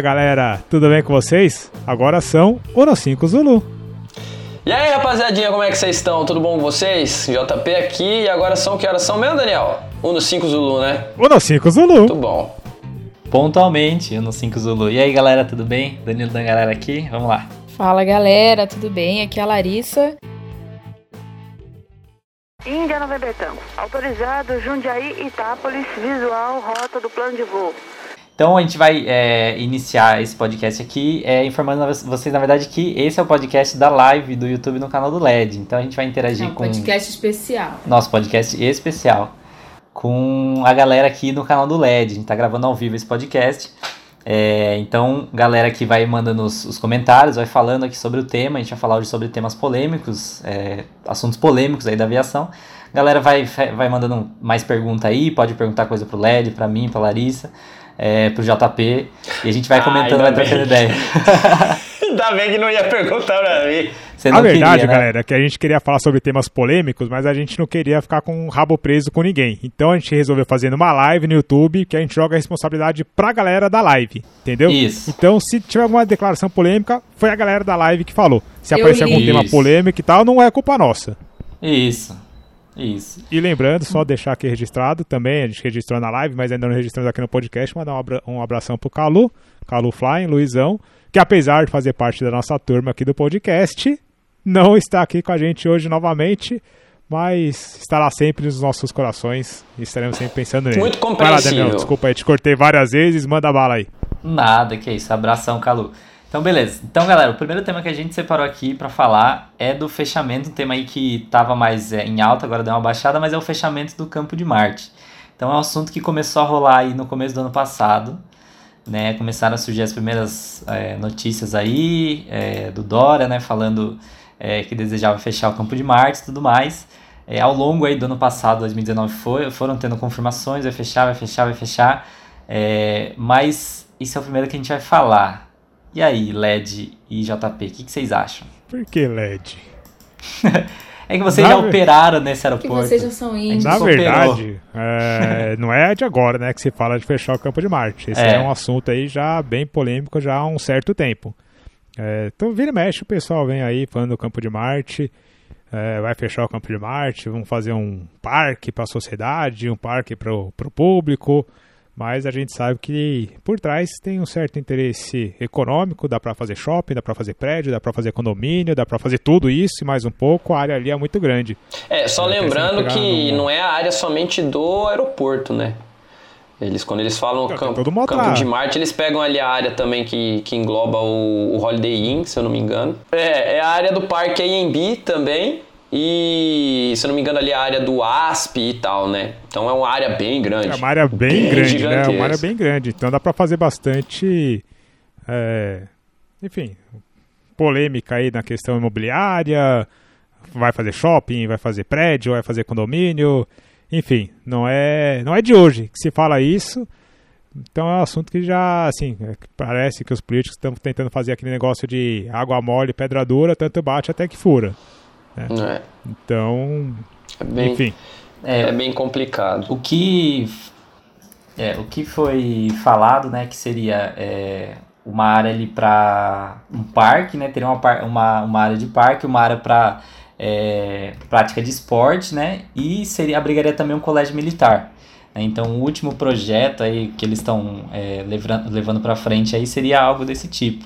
Fala galera, tudo bem com vocês? Agora são Uno 5 Zulu. E aí rapaziadinha, como é que vocês estão? Tudo bom com vocês? JP aqui e agora são que horas são mesmo, Daniel? Uno 5 Zulu, né? Uno 5 Zulu. Muito bom. Pontualmente, Uno 5 Zulu. E aí galera, tudo bem? Danilo da galera aqui, vamos lá. Fala galera, tudo bem? Aqui é a Larissa. Índia Nova Tango. Autorizado Jundiaí Itápolis, visual, rota do plano de voo. Então a gente vai é, iniciar esse podcast aqui é, informando vocês, na verdade, que esse é o podcast da live do YouTube no canal do LED. Então a gente vai interagir é um com. podcast especial. Nosso podcast especial. Com a galera aqui no canal do LED. A gente tá gravando ao vivo esse podcast. É, então, galera que vai mandando os, os, comentários, vai falando aqui sobre o tema. A gente vai falar hoje sobre temas polêmicos, é, assuntos polêmicos aí da aviação. Galera vai, vai mandando mais pergunta aí, pode perguntar coisa pro LED, pra mim, pra Larissa, é, pro JP. E a gente vai comentando, vai trocando ideia. Ainda bem que não ia perguntar pra mim. a verdade, queria, né? galera, é que a gente queria falar sobre temas polêmicos, mas a gente não queria ficar com o rabo preso com ninguém. Então a gente resolveu fazer uma live no YouTube que a gente joga a responsabilidade pra galera da live, entendeu? Isso. Então, se tiver alguma declaração polêmica, foi a galera da live que falou. Se aparecer algum tema polêmico e tal, não é culpa nossa. Isso. Isso. E lembrando, só deixar aqui registrado também, a gente registrou na live, mas ainda não registramos aqui no podcast, mandar um abração pro Calu, Calu Flying, Luizão, que apesar de fazer parte da nossa turma aqui do podcast, não está aqui com a gente hoje novamente, mas estará sempre nos nossos corações e estaremos sempre pensando nele. Muito compreensível. Daniel, desculpa aí, te cortei várias vezes, manda bala aí. Nada, que isso, abração, Calu. Então, beleza. Então, galera, o primeiro tema que a gente separou aqui para falar é do fechamento, um tema aí que estava mais é, em alta, agora deu uma baixada, mas é o fechamento do campo de Marte. Então, é um assunto que começou a rolar aí no começo do ano passado, né? Começaram a surgir as primeiras é, notícias aí é, do Dora, né? Falando é, que desejava fechar o campo de Marte e tudo mais. É, ao longo aí do ano passado, 2019, foi, foram tendo confirmações, vai fechar, vai fechar, vai fechar. É, mas isso é o primeiro que a gente vai falar. E aí, LED e JP, o que, que, vocês acham? Por que LED? é que vocês Na já operaram nesse aeroporto. Que vocês já são índios. Na verdade, é, não é de agora né, que se fala de fechar o campo de Marte. Esse é, é um assunto aí já bem polêmico já há um certo tempo. É, então, vira e mexe, o pessoal vem aí falando do campo de Marte. É, vai fechar o campo de Marte, vão fazer um parque para a sociedade, um parque para o público. Mas a gente sabe que por trás tem um certo interesse econômico, dá para fazer shopping, dá para fazer prédio, dá para fazer condomínio, dá para fazer tudo isso e mais um pouco, a área ali é muito grande. É, só lembrando que não é a área somente do aeroporto, né? Eles, quando eles falam campo, campo de Marte, eles pegam ali a área também que, que engloba o, o Holiday Inn, se eu não me engano. É, é a área do Parque AMB também, e, se não me engano, ali a área do ASP e tal, né? Então é uma área bem grande. É uma área bem, bem grande, né? É uma área bem grande. Então dá para fazer bastante. É, enfim, polêmica aí na questão imobiliária. Vai fazer shopping, vai fazer prédio, vai fazer condomínio. Enfim, não é, não é de hoje que se fala isso. Então é um assunto que já, assim, é, parece que os políticos estão tentando fazer aquele negócio de água mole, pedra dura, tanto bate até que fura. Né? É. Então, é bem, enfim. É, é, bem complicado. O que, é, o que foi falado, né, que seria é, uma área ali para um parque, né, teria uma, uma, uma área de parque, uma área para é, prática de esporte, né, e seria abrigaria também um colégio militar. Né? Então, o último projeto aí que eles estão é, levando, levando para frente aí seria algo desse tipo.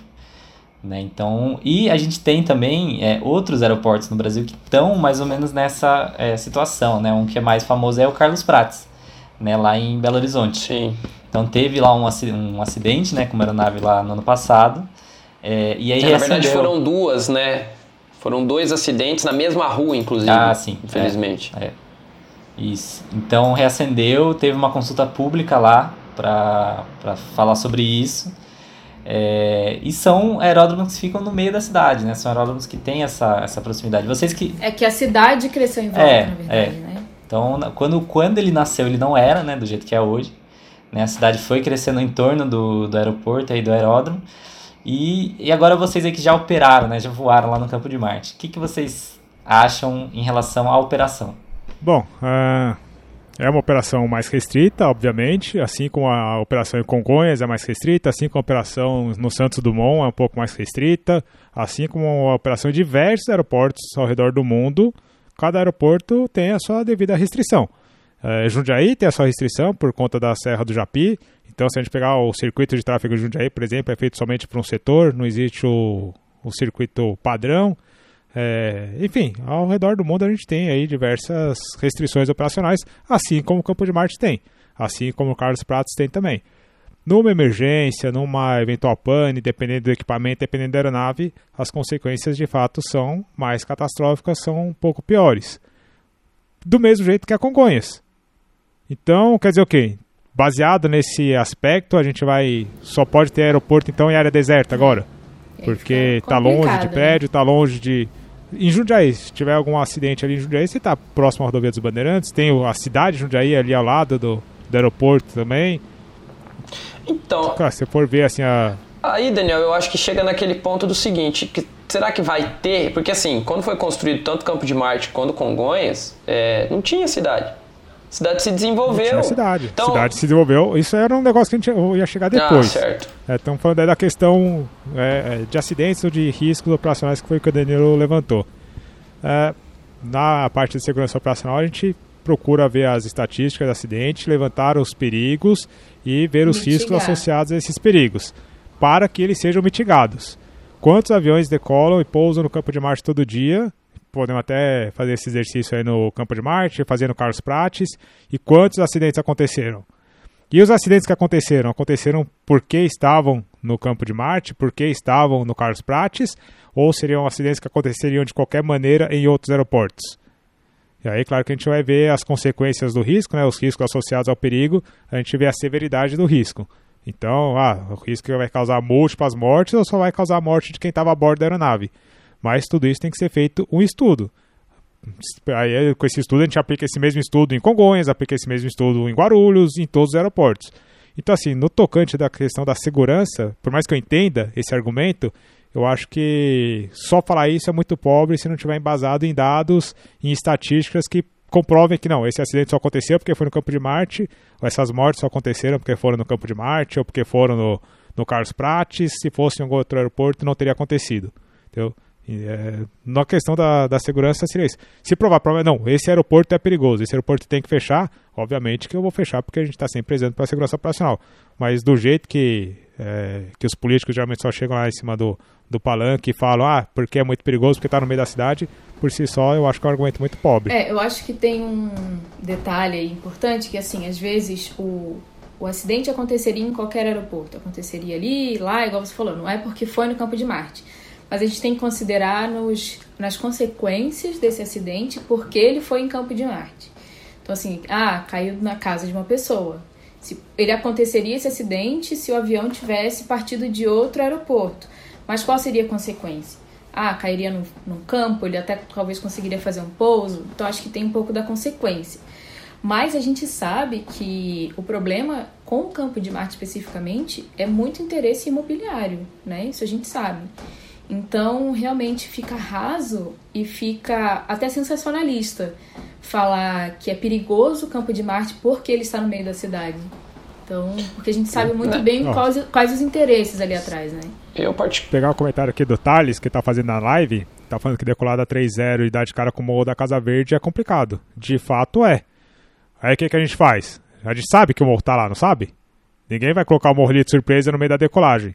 Né? Então, e a gente tem também é, outros aeroportos no Brasil que estão mais ou menos nessa é, situação. Né? Um que é mais famoso é o Carlos Prates, né? lá em Belo Horizonte. Sim. Então teve lá um, um acidente né, com uma aeronave lá no ano passado. É, e aí é, na verdade foram duas, né? Foram dois acidentes na mesma rua, inclusive. Ah, sim. Infelizmente. É, é. Isso. Então reacendeu, teve uma consulta pública lá para falar sobre isso. É, e são aeródromos que ficam no meio da cidade, né? São aeródromos que têm essa, essa proximidade. Vocês que... É que a cidade cresceu em volta, é, na verdade, é. né? Então, quando, quando ele nasceu, ele não era, né? Do jeito que é hoje. Né? A cidade foi crescendo em torno do, do aeroporto e do aeródromo. E, e agora vocês aí que já operaram, né? Já voaram lá no Campo de Marte. O que, que vocês acham em relação à operação? Bom, uh, É uma operação mais restrita, obviamente, assim como a operação em Congonhas é mais restrita, assim como a operação no Santos Dumont é um pouco mais restrita, assim como a operação em diversos aeroportos ao redor do mundo, cada aeroporto tem a sua devida restrição. É, Jundiaí tem a sua restrição por conta da Serra do Japi, então se a gente pegar o circuito de tráfego de Jundiaí, por exemplo, é feito somente para um setor, não existe o, o circuito padrão, é, enfim, ao redor do mundo a gente tem aí diversas restrições operacionais, assim como o Campo de Marte tem, assim como o Carlos Pratos tem também. Numa emergência, numa eventual pane, dependendo do equipamento, dependendo da aeronave, as consequências de fato são mais catastróficas, são um pouco piores. Do mesmo jeito que a Congonhas. Então, quer dizer o quê? Baseado nesse aspecto, a gente vai. Só pode ter aeroporto então em área deserta agora. Porque está longe de né? prédio, está longe de em Jundiaí, se tiver algum acidente ali em Jundiaí, você está próximo à rodovia dos Bandeirantes, tem a cidade de Jundiaí ali ao lado do, do aeroporto também. Então. Cara, se você for ver assim a. Aí, Daniel, eu acho que chega naquele ponto do seguinte: que, será que vai ter? Porque assim, quando foi construído tanto Campo de Marte quanto Congonhas, é, não tinha cidade. A cidade se desenvolveu. Cidade. Então... Cidade se desenvolveu. Isso era um negócio que a gente ia chegar depois. Ah, certo. Estamos é, falando da questão é, é, de acidentes ou de riscos operacionais que foi o que o Danilo levantou. É, na parte de segurança operacional, a gente procura ver as estatísticas de acidente, levantar os perigos e ver os Mitigar. riscos associados a esses perigos, para que eles sejam mitigados. Quantos aviões decolam e pousam no campo de Marte todo dia podemos até fazer esse exercício aí no Campo de Marte, fazer no Carlos Prates, e quantos acidentes aconteceram. E os acidentes que aconteceram? Aconteceram porque estavam no Campo de Marte, porque estavam no Carlos Prates, ou seriam acidentes que aconteceriam de qualquer maneira em outros aeroportos? E aí, claro que a gente vai ver as consequências do risco, né, os riscos associados ao perigo, a gente vê a severidade do risco. Então, ah, o risco vai causar múltiplas mortes ou só vai causar a morte de quem estava a bordo da aeronave? Mas tudo isso tem que ser feito um estudo. Aí, com esse estudo, a gente aplica esse mesmo estudo em Congonhas, aplica esse mesmo estudo em Guarulhos, em todos os aeroportos. Então, assim, no tocante da questão da segurança, por mais que eu entenda esse argumento, eu acho que só falar isso é muito pobre se não tiver embasado em dados, em estatísticas que comprovem que não, esse acidente só aconteceu porque foi no campo de Marte, ou essas mortes só aconteceram porque foram no campo de Marte, ou porque foram no, no Carlos Prates, se fosse em algum outro aeroporto não teria acontecido. Entendeu? É, na questão da, da segurança seria isso. Se provar, não, esse aeroporto é perigoso, esse aeroporto tem que fechar, obviamente que eu vou fechar porque a gente está sempre presente para a segurança operacional. Mas do jeito que, é, que os políticos geralmente só chegam lá em cima do, do palanque e falam, ah, porque é muito perigoso, porque está no meio da cidade, por si só eu acho que é um argumento muito pobre. É, eu acho que tem um detalhe importante que, assim, às vezes o, o acidente aconteceria em qualquer aeroporto, aconteceria ali, lá, igual você falou, não é porque foi no campo de Marte mas a gente tem que considerar nos, nas consequências desse acidente porque ele foi em Campo de Marte. Então, assim, ah, caiu na casa de uma pessoa. Se, ele aconteceria esse acidente se o avião tivesse partido de outro aeroporto. Mas qual seria a consequência? Ah, cairia num, num campo, ele até talvez conseguiria fazer um pouso. Então, acho que tem um pouco da consequência. Mas a gente sabe que o problema com o campo de Marte especificamente é muito interesse imobiliário, né? Isso a gente sabe. Então, realmente fica raso e fica até sensacionalista falar que é perigoso o Campo de Marte porque ele está no meio da cidade. Então, porque a gente sabe muito bem quais, quais os interesses ali atrás, né? Eu parti... Pegar o um comentário aqui do Thales, que tá fazendo na live, tá falando que decolada 3-0 e dar de cara com o morro da Casa Verde é complicado. De fato é. Aí o que, que a gente faz? A gente sabe que o morro tá lá, não sabe? Ninguém vai colocar o morro ali de surpresa no meio da decolagem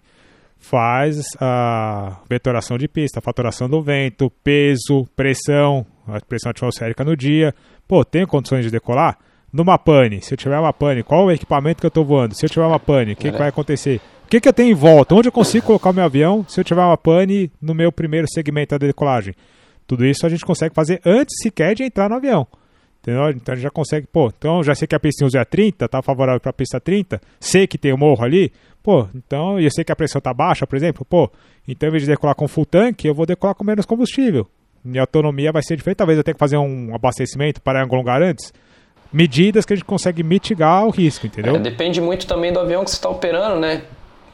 faz a vetoração de pista, faturação do vento, peso, pressão, a pressão atmosférica no dia. Pô, tenho condições de decolar? Numa pane, se eu tiver uma pane, qual o equipamento que eu estou voando? Se eu tiver uma pane, o que, que, vai acontecer? O que, que eu tenho em volta? Onde eu consigo colocar o meu avião se eu tiver uma pane no meu primeiro segmento da decolagem? Tudo isso a gente consegue fazer antes sequer de entrar no avião. Entendeu? Então gente já consegue, pô, então já sei que a pista é 30, tá favorável para pista 30, sei que tem o morro ali, pô, então eu sei que a pressão tá baixa, por exemplo, pô, então em vez de decolar com full tank, eu vou decolar com menos combustível. Minha autonomia vai ser diferente, talvez eu tenha que fazer um abastecimento para algum lugar antes. Medidas que a gente consegue mitigar o risco, entendeu? É, depende muito também do avião que você está operando, né?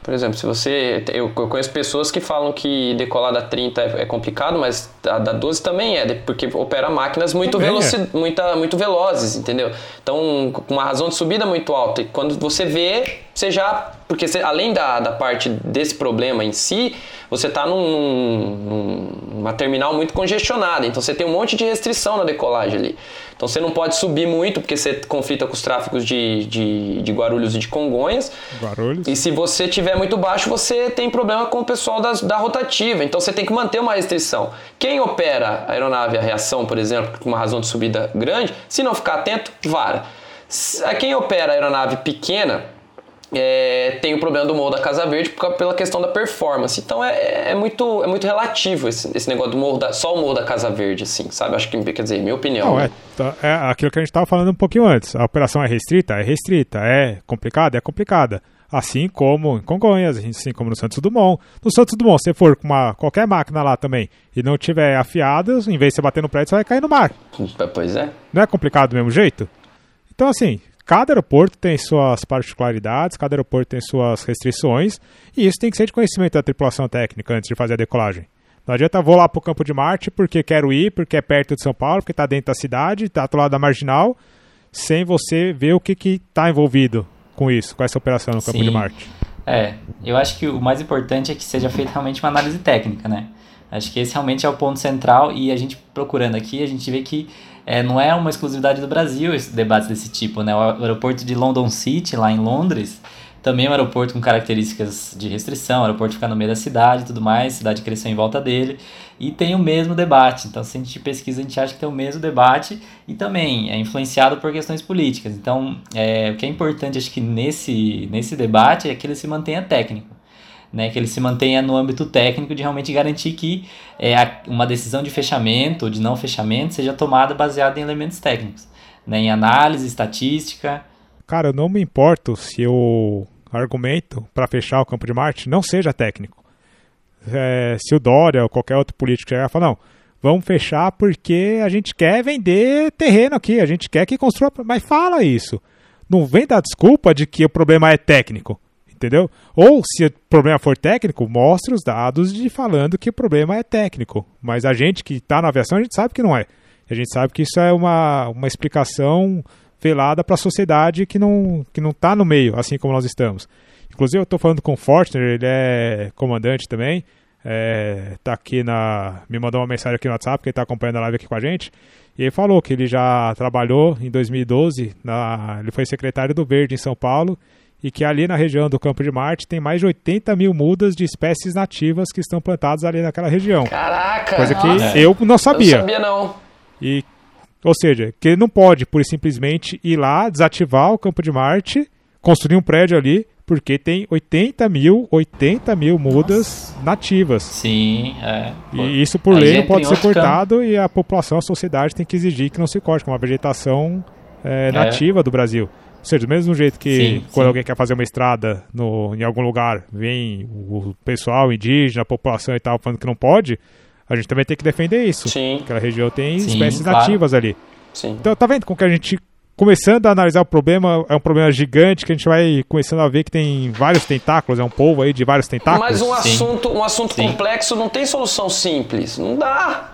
Por exemplo, se você. Eu, conheço pessoas que falam que decolar da 30 é, é complicado, mas a da 12 também é, porque opera máquinas muito, veloci, é. muita, muito velozes, entendeu? Então, com uma razão de subida muito alta. E quando você vê, você já. Porque você, além da, da parte desse problema em si, você está num, numa terminal muito congestionada. Então, você tem um monte de restrição na decolagem ali. Então você não pode subir muito, porque você conflita com os tráficos de, de, de Guarulhos e de Congonhas. Guarulhos. E se você tiver muito baixo, você tem problema com o pessoal das, da rotativa. Então você tem que manter uma restrição. Quem opera a aeronave a reação, por exemplo, com uma razão de subida grande, se não ficar atento, vara. Quem opera a aeronave pequena, é, tem o problema do morro da Casa Verde pela questão da performance. Então é, é, muito, é muito relativo esse, esse negócio do morro da, só o morro da Casa Verde, assim, sabe? Acho que, quer dizer, minha opinião. Não, é, tá, é aquilo que a gente estava falando um pouquinho antes. A operação é restrita? É restrita. É complicada? É complicada. Assim como em Congonhas, assim como no Santos Dumont. No Santos Dumont, se você for com uma, qualquer máquina lá também e não tiver afiada, em vez de você bater no prédio, você vai cair no mar. Pois é. Não é complicado do mesmo jeito? Então, assim, Cada aeroporto tem suas particularidades, cada aeroporto tem suas restrições, e isso tem que ser de conhecimento da tripulação técnica antes de fazer a decolagem. Não adianta vou lá para o Campo de Marte porque quero ir, porque é perto de São Paulo, porque está dentro da cidade, está do lado da marginal, sem você ver o que está envolvido com isso, com essa operação no Campo Sim. de Marte. É, eu acho que o mais importante é que seja feita realmente uma análise técnica, né? Acho que esse realmente é o ponto central e a gente procurando aqui, a gente vê que é, não é uma exclusividade do Brasil esse debate desse tipo, né? O aeroporto de London City, lá em Londres, também é um aeroporto com características de restrição, o aeroporto fica no meio da cidade e tudo mais, a cidade cresceu em volta dele, e tem o mesmo debate. Então, se a gente pesquisa, a gente acha que tem o mesmo debate e também é influenciado por questões políticas. Então, é, o que é importante, acho que nesse, nesse debate, é que ele se mantenha técnico né, que ele se mantenha no âmbito técnico de realmente garantir que é, uma decisão de fechamento ou de não fechamento seja tomada baseada em elementos técnicos, né, em análise, estatística. Cara, eu não me importo se o argumento para fechar o campo de Marte não seja técnico. É, se o Dória ou qualquer outro político chegar e falar, não, vamos fechar porque a gente quer vender terreno aqui, a gente quer que construa. Mas fala isso. Não vem dar desculpa de que o problema é técnico entendeu? Ou se o problema for técnico, mostre os dados de falando que o problema é técnico. Mas a gente que está na aviação, a gente sabe que não é. A gente sabe que isso é uma, uma explicação velada para a sociedade que não que não está no meio, assim como nós estamos. Inclusive eu estou falando com o Fortner, ele é comandante também, é, tá aqui na me mandou uma mensagem aqui no WhatsApp que ele está acompanhando a live aqui com a gente e ele falou que ele já trabalhou em 2012 na, ele foi secretário do Verde em São Paulo e que ali na região do Campo de Marte tem mais de 80 mil mudas de espécies nativas que estão plantadas ali naquela região. Caraca! Coisa que eu não sabia. Eu não sabia, não. E, ou seja, que ele não pode, por simplesmente, ir lá, desativar o Campo de Marte, construir um prédio ali, porque tem 80 mil, 80 mil mudas Nossa. nativas. Sim, é. E isso, por lei, não pode ser cortado campo. e a população, a sociedade tem que exigir que não se corte, com é uma vegetação é, nativa é. do Brasil. Ou seja, do mesmo jeito que sim, quando sim. alguém quer fazer uma estrada no, em algum lugar, vem o pessoal indígena, a população e tal, falando que não pode, a gente também tem que defender isso. Sim. Aquela região tem sim, espécies claro. nativas ali. Sim. Então, tá vendo com que a gente começando a analisar o problema, é um problema gigante que a gente vai começando a ver que tem vários tentáculos, é um povo aí de vários tentáculos. Mas um assunto, um assunto complexo não tem solução simples. Não dá.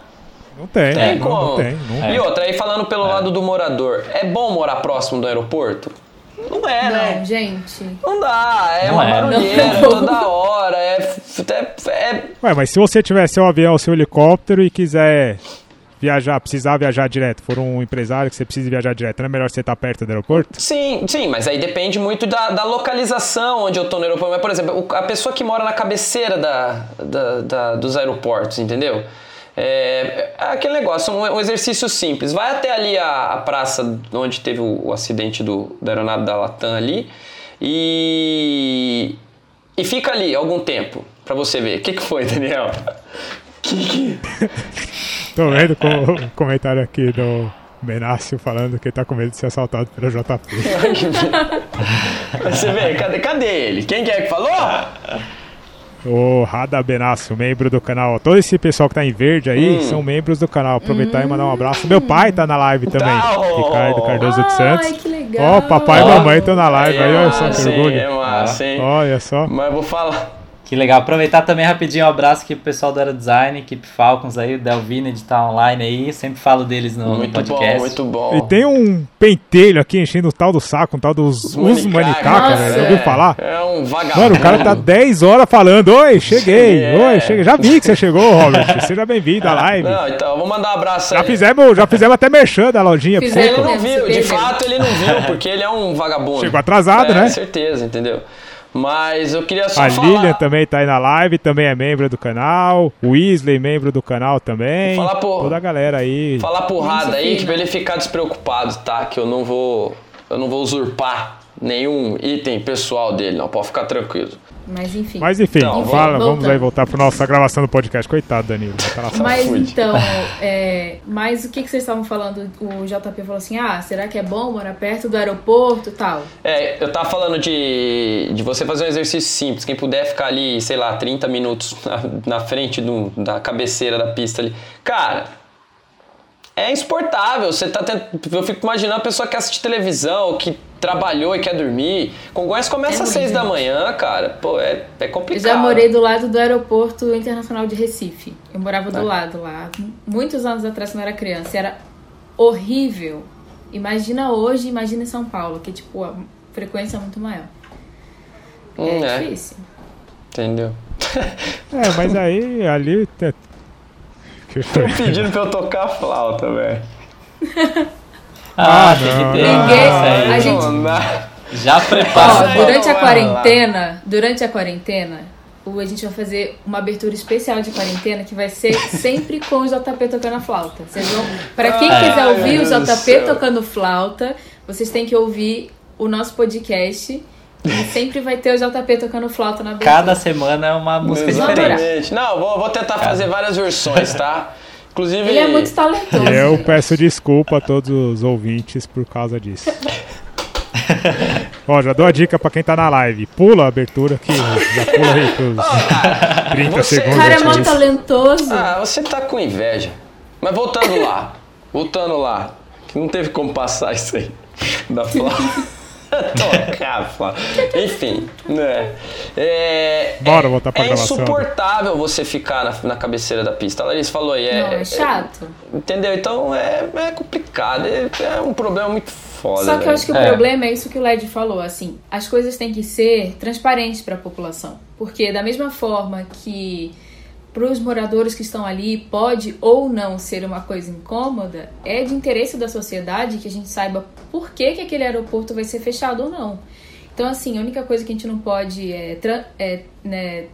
Não tem, tem não, não, tem. Não e outra, aí falando pelo é. lado do morador, é bom morar próximo do aeroporto? Não é, não, né? gente. Não dá, é não uma é. barulheira toda hora, é, é, é... Ué, mas se você tiver seu avião, seu helicóptero e quiser viajar, precisar viajar direto, for um empresário que você precisa viajar direto, não é melhor você estar perto do aeroporto? Sim, sim, mas aí depende muito da, da localização onde eu estou no aeroporto. Mas, por exemplo, a pessoa que mora na cabeceira da, da, da dos aeroportos, entendeu? É, é aquele negócio, um, um, exercício simples. Vai até ali a, a praça onde teve o, o, acidente do, da aeronave da Latam ali e, e fica ali algum tempo para você ver. O que, que foi, Daniel? Que que... Tô vendo com o comentário aqui do Benácio falando que ele tá com medo de ser assaltado pela JP. você vê, cadê, cadê ele? Quem que é que falou? O Rada Benasso, membro do canal. Todo esse pessoal que tá em verde aí hum. são membros do canal. Aproveitar hum. e mandar um abraço. Meu pai tá na live também. Tá, oh. Ricardo Cardoso dos Santos. Ai, que legal. Ó, oh, papai e mamãe estão na live aí, olha só que orgulho. É massa, hein? Olha só. Mas eu vou falar. Que legal. Aproveitar também rapidinho um abraço aqui pro pessoal do Aero Design, equipe Falcons aí, o Delvine de tá online aí. Sempre falo deles no, muito podcast. Bom, muito bom. E tem um pentelho aqui enchendo o tal do saco, um tal dos Usmanicaca, velho. Já ouviu falar? É um vagabundo. Mano, o cara tá 10 horas falando. Oi, cheguei. É. Oi, cheguei. Já vi que você chegou, Robert. Seja bem-vindo à live. Não, então, vou mandar um abraço já aí. Fizemos, já fizemos até merchan da lojinha pra você. Ele não viu, de fato ele não viu, porque ele é um vagabundo. Chegou atrasado, é, né? Com certeza, entendeu? Mas eu queria só a falar... Lilian também tá aí na live, também é membro do canal. O Weasley, membro do canal também. Falar por... Toda a galera aí. Falar porrada aí, que pra ele ficar despreocupado, tá? Que eu não vou. Eu não vou usurpar nenhum item pessoal dele, não. Pode ficar tranquilo. Mas enfim. Mas enfim, então, fala, vamos aí voltar para nossa gravação do podcast. Coitado, Danilo. Mas então, é, mas o que, que vocês estavam falando? O JP falou assim: ah, será que é bom morar perto do aeroporto e tal? É, eu tava falando de, de você fazer um exercício simples. Quem puder ficar ali, sei lá, 30 minutos na, na frente do, da cabeceira da pista ali. Cara, é insuportável. Você tá tendo... Eu fico imaginando a pessoa que assiste televisão, que trabalhou e quer dormir. Congonhas começa é às seis da manhã, cara. Pô, é, é complicado. Eu já morei do lado do aeroporto internacional de Recife. Eu morava do é. lado lá. Muitos anos atrás, quando eu era criança. Era horrível. Imagina hoje, imagina em São Paulo, que tipo, a frequência é muito maior. Hum, é, é difícil. Entendeu? é, mas aí ali. Estão pedindo pra eu tocar a flauta, velho. Ah, ah, tem que ter. Ninguém. A gente. Já prepara. Ó, durante a quarentena, durante a quarentena, a gente vai fazer uma abertura especial de quarentena que vai ser sempre com o JP tocando a flauta. Vocês vão, para quem quiser ouvir o JP tocando flauta, vocês têm que ouvir o nosso podcast. E sempre vai ter o JP tocando flauta na abertura. Cada semana é uma música Exatamente. diferente. Não, vou, vou tentar Cada. fazer várias versões, tá? Inclusive. Ele é muito talentoso. Eu peço desculpa a todos os ouvintes por causa disso. Ó, já dou a dica pra quem tá na live. Pula a abertura aqui. Já pula aí pros oh, 30 você, segundos. O cara é muito talentoso. Ah, você tá com inveja. Mas voltando lá. Voltando lá. Que não teve como passar isso aí. Da Flávia. Tocar, Enfim, né? É, Bora voltar pra é gravação. É insuportável você ficar na, na cabeceira da pista. A Larissa falou aí. É, Não, é chato. É, entendeu? Então é, é complicado. É, é um problema muito foda. Só que eu acho que o é. problema é isso que o Led falou. Assim, as coisas têm que ser transparentes para a população. Porque da mesma forma que para os moradores que estão ali pode ou não ser uma coisa incômoda, é de interesse da sociedade que a gente saiba por que, que aquele aeroporto vai ser fechado ou não. Então, assim, a única coisa que a gente não pode é, é né,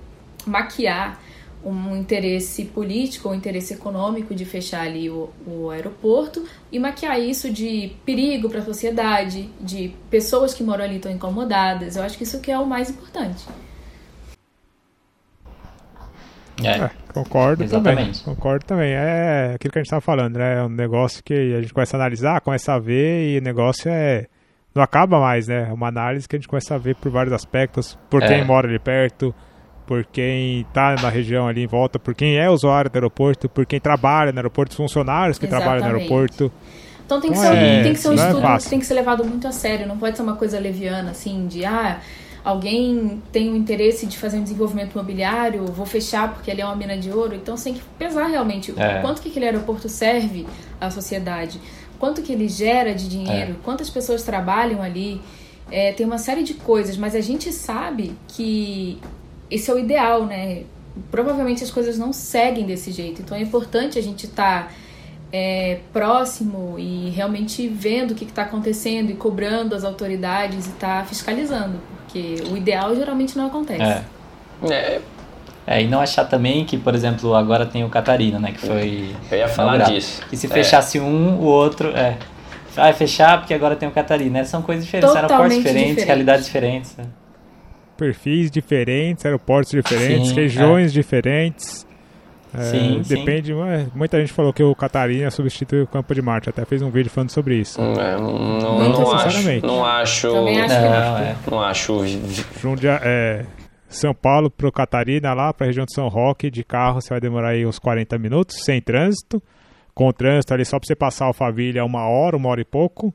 maquiar um interesse político ou interesse econômico de fechar ali o, o aeroporto e maquiar isso de perigo para a sociedade, de pessoas que moram ali estão incomodadas. Eu acho que isso que é o mais importante. É. concordo Exatamente. também. Concordo também. É aquilo que a gente estava falando, né? É um negócio que a gente começa a analisar, começa a ver e o negócio é. Não acaba mais, né? É uma análise que a gente começa a ver por vários aspectos, por quem é. mora ali perto, por quem está na região ali em volta, por quem é usuário do aeroporto, por quem trabalha no aeroporto, os funcionários que Exatamente. trabalham no aeroporto. Então tem que, então, ser, é, tem que ser um é estudo é que tem que ser levado muito a sério, não pode ser uma coisa leviana, assim, de ah, alguém tem o interesse de fazer um desenvolvimento imobiliário, vou fechar porque ele é uma mina de ouro. Então você tem que pesar realmente é. quanto que aquele aeroporto serve à sociedade, quanto que ele gera de dinheiro, é. quantas pessoas trabalham ali. É, tem uma série de coisas, mas a gente sabe que esse é o ideal, né? Provavelmente as coisas não seguem desse jeito. Então é importante a gente estar tá, é, próximo e realmente vendo o que está acontecendo e cobrando as autoridades e estar tá fiscalizando. Porque o ideal geralmente não acontece. É. é. É, e não achar também que, por exemplo, agora tem o Catarina, né? Que foi. Eu ia falar disso. Que se é. fechasse um, o outro. É. Vai fechar porque agora tem o Catarina. Né? São coisas diferentes, Totalmente aeroportos diferentes, diferentes, realidades diferentes. Né? Perfis diferentes, aeroportos diferentes, Sim, regiões é. diferentes. É, sim, depende, sim. muita gente falou que o Catarina substitui o Campo de Marte, até fez um vídeo falando sobre isso. Hum, é, não, não, não, acho, não acho. Também acho não, não. É. não acho. Jundia, é, São Paulo pro Catarina, lá pra região de São Roque, de carro você vai demorar aí uns 40 minutos, sem trânsito. Com trânsito ali só pra você passar a Alphaville é uma hora, uma hora e pouco.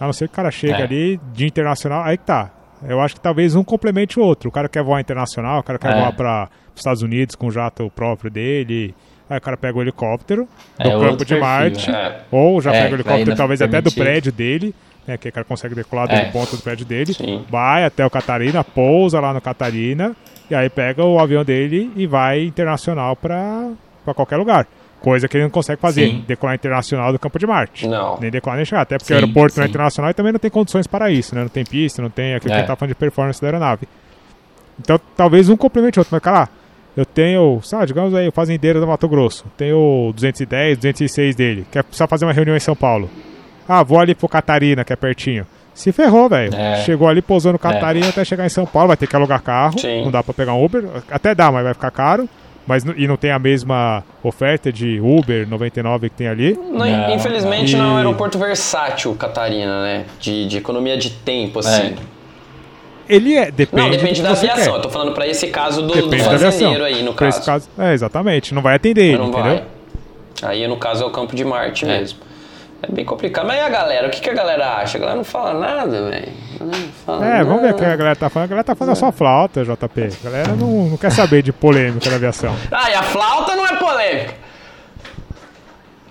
A não ser que o cara chegue é. ali de internacional, aí que tá. Eu acho que talvez um complemente o outro. O cara quer voar internacional, o cara quer é. voar para os Estados Unidos com o jato próprio dele. Aí o cara pega o helicóptero é, do campo de perfil, Marte, é. ou já pega o helicóptero talvez até do prédio dele, né, que o cara consegue decolar do é. ponto do prédio dele, Sim. vai até o Catarina, pousa lá no Catarina, e aí pega o avião dele e vai internacional para qualquer lugar. Coisa que ele não consegue fazer, sim. decolar internacional do campo de Marte. Não. Nem decolar nem chegar. Até porque sim, o aeroporto sim. não é internacional e também não tem condições para isso, né? Não tem pista, não tem aquilo é. que ele tá falando de performance da aeronave. Então talvez um complemente o outro. Mas, cara, eu tenho, sei lá, digamos aí, o fazendeiro do Mato Grosso. Tenho 210, 206 dele. Quer precisar fazer uma reunião em São Paulo. Ah, vou ali pro Catarina, que é pertinho. Se ferrou, velho. É. Chegou ali, pousou no Catarina é. até chegar em São Paulo, vai ter que alugar carro. Sim. Não dá pra pegar um Uber. Até dá, mas vai ficar caro. Mas e não tem a mesma oferta de Uber 99 que tem ali? Não, infelizmente e... não é um aeroporto versátil, Catarina, né? De, de economia de tempo, assim. É. Ele é, depende. Não, depende da aviação. Quer. Eu tô falando pra esse caso do, do fazendeiro aí, no caso. caso. É, exatamente. Não vai atender ele, entendeu? Vai. Aí, no caso, é o campo de Marte é. mesmo. É bem complicado. Mas e a galera? O que, que a galera acha? A galera não fala nada, velho. É, vamos ver o que a galera tá falando. A galera tá falando é. só flauta, JP. A galera não, não quer saber de polêmica na aviação. Ah, e a flauta não é polêmica.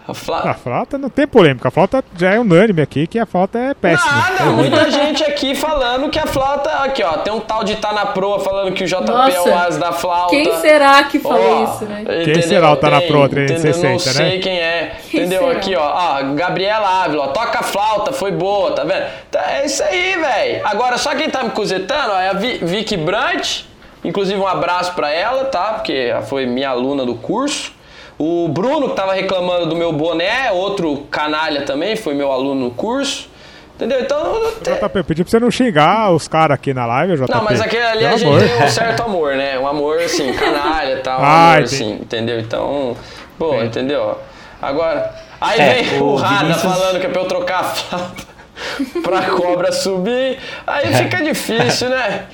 A, fla... a flauta não tem polêmica. A flauta já é unânime aqui que a flauta é péssima. Nada, é muita gente aqui falando que a flauta. Aqui, ó, tem um tal de tá na proa falando que o JP Nossa, é o as da flauta. Quem será que falou isso, né? Quem entendeu? será o tá na proa 360, entendeu? Não sei né? quem é. Quem entendeu? Será? Aqui, ó, ó, Gabriela Ávila, ó, toca a flauta, foi boa, tá vendo? Tá, é isso aí, velho. Agora, só quem tá me cozetando, ó, é a Vicky Brant. Inclusive, um abraço pra ela, tá? Porque foi minha aluna do curso. O Bruno, que tava reclamando do meu boné, outro canalha também, foi meu aluno no curso. Entendeu? Então. JP, pedi pra você não xingar os caras aqui na live, JP. Não, mas aquele ali a gente tem um certo amor, né? Um amor, assim, canalha e tal. Um ah, amor, entendi. assim, entendeu? Então. Pô, entendeu? Agora. Aí é, vem o, o Rada Vinícius... falando que é pra eu trocar a flauta pra cobra subir. Aí fica difícil, né?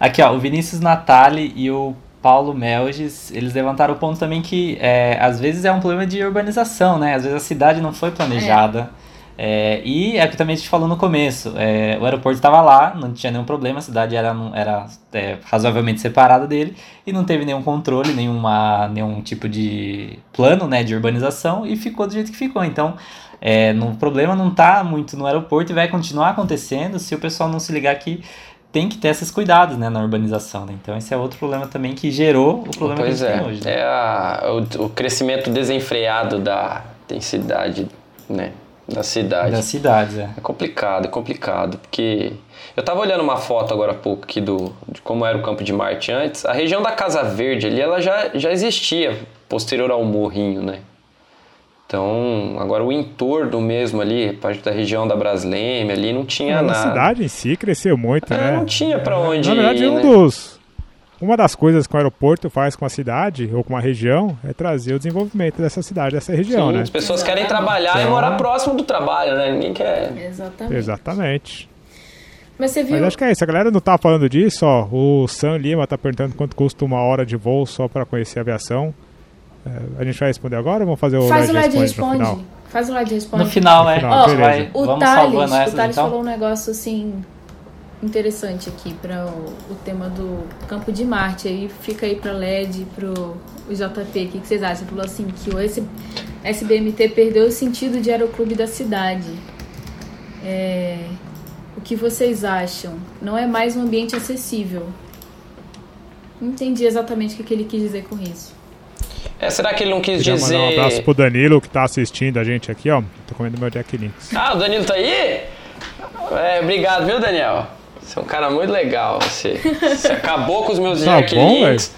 Aqui, ó, o Vinícius Natali e o Paulo Melges, eles levantaram o ponto também que é, às vezes é um problema de urbanização, né? Às vezes a cidade não foi planejada. É. É, e é o que também a gente falou no começo, é, o aeroporto estava lá, não tinha nenhum problema, a cidade era, era é, razoavelmente separada dele e não teve nenhum controle, nenhuma, nenhum tipo de plano né, de urbanização e ficou do jeito que ficou. Então, é, no, o problema não está muito no aeroporto e vai continuar acontecendo se o pessoal não se ligar que tem que ter esses cuidados né, na urbanização. Né? Então, esse é outro problema também que gerou o problema pois que a gente é. tem hoje. Né? É a, o, o, crescimento desenfreado da densidade né, da cidade. Das cidades, é. É complicado, é complicado, porque eu estava olhando uma foto agora há pouco aqui do, de como era o Campo de Marte antes. A região da Casa Verde ali, ela já, já existia posterior ao morrinho, né? Então, agora o entorno mesmo ali, parte da região da Brasleme ali, não tinha nada. A cidade em si cresceu muito, é, né? Não tinha para onde Na verdade, ir, um né? dos... Uma das coisas que o aeroporto faz com a cidade ou com uma região é trazer o desenvolvimento dessa cidade, dessa região, Sim, né? As pessoas Exatamente. querem trabalhar então... e morar próximo do trabalho, né? Ninguém quer. Exatamente. Exatamente. Mas você viu. Mas acho que é isso. A galera não tá falando disso, ó. O Sam Lima tá perguntando quanto custa uma hora de voo só para conhecer a aviação. É, a gente vai responder agora ou vamos fazer o Faz LED, o LED responde? responde. Faz o LED responde. No final, é. No final, oh, vai, o vamos Thales, o Thales então? falou um negócio assim interessante aqui para o, o, tema do campo de Marte. Aí fica aí para LED, para o JP. O que, que vocês acham? Ele falou assim que o SBMT perdeu o sentido de aeroclube da cidade. É, o que vocês acham? Não é mais um ambiente acessível. Não entendi exatamente o que, que ele quis dizer com isso. É, será que ele não quis Queria dizer. Mandar um abraço pro Danilo que tá assistindo a gente aqui, ó. Tô comendo meu Jack Links. Ah, o Danilo tá aí? É, obrigado, viu, Daniel? Você é um cara muito legal, você. Você acabou com os meus tá Jack bom, Links.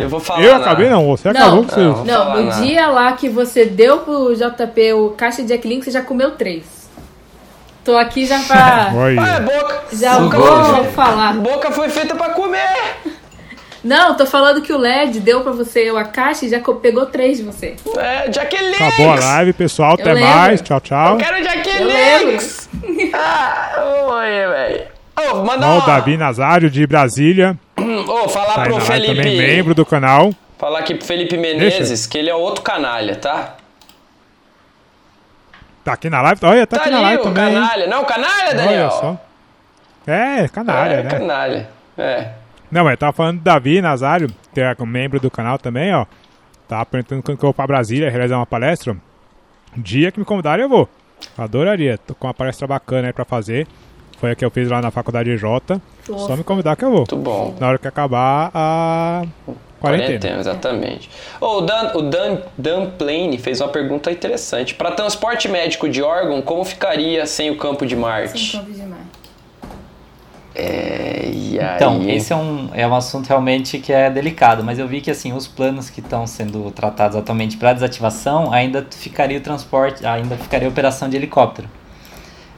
Eu vou falar. Eu acabei não, você não, acabou com os seus. Não, no nada. dia lá que você deu pro JP o caixa de Jack Links, você já comeu três. Tô aqui já pra. Ah, é boca. Já vou falar. Boca foi feita pra comer. Não, tô falando que o LED deu pra você a caixa e já pegou três de você. É, Jacqueline! Acabou a live, pessoal. Eu até lembro. mais. Tchau, tchau. Eu quero Jacqueline! ah, oi, velho. Oh, manda Ó, o Davi Nazário de Brasília. Ô, oh, falar tá pro Felipe. também membro do canal. Falar aqui pro Felipe Menezes Deixa. que ele é outro canalha, tá? Tá aqui na live? Olha, tá, tá aqui na live o também. canalha. Não, canalha, Daniel. Olha só. É, canalha, é, né? canalha. É. Não, mas tava falando do Davi Nazário, que é um membro do canal também, ó. Tava perguntando quando eu vou pra Brasília realizar uma palestra. Dia que me convidarem eu vou. Adoraria. Tô com uma palestra bacana aí pra fazer. Foi a que eu fiz lá na faculdade J. Só me convidar que eu vou. Muito bom. Na hora que acabar a quarentena. quarentena exatamente. Oh, o Dan, o Dan, Dan Plane fez uma pergunta interessante. Para transporte médico de órgão, como ficaria sem o campo de Marte? Sem o campo de Marte. É, então, esse é um, é um assunto realmente que é delicado, mas eu vi que assim, os planos que estão sendo tratados atualmente para desativação ainda ficaria o transporte, ainda ficaria a operação de helicóptero.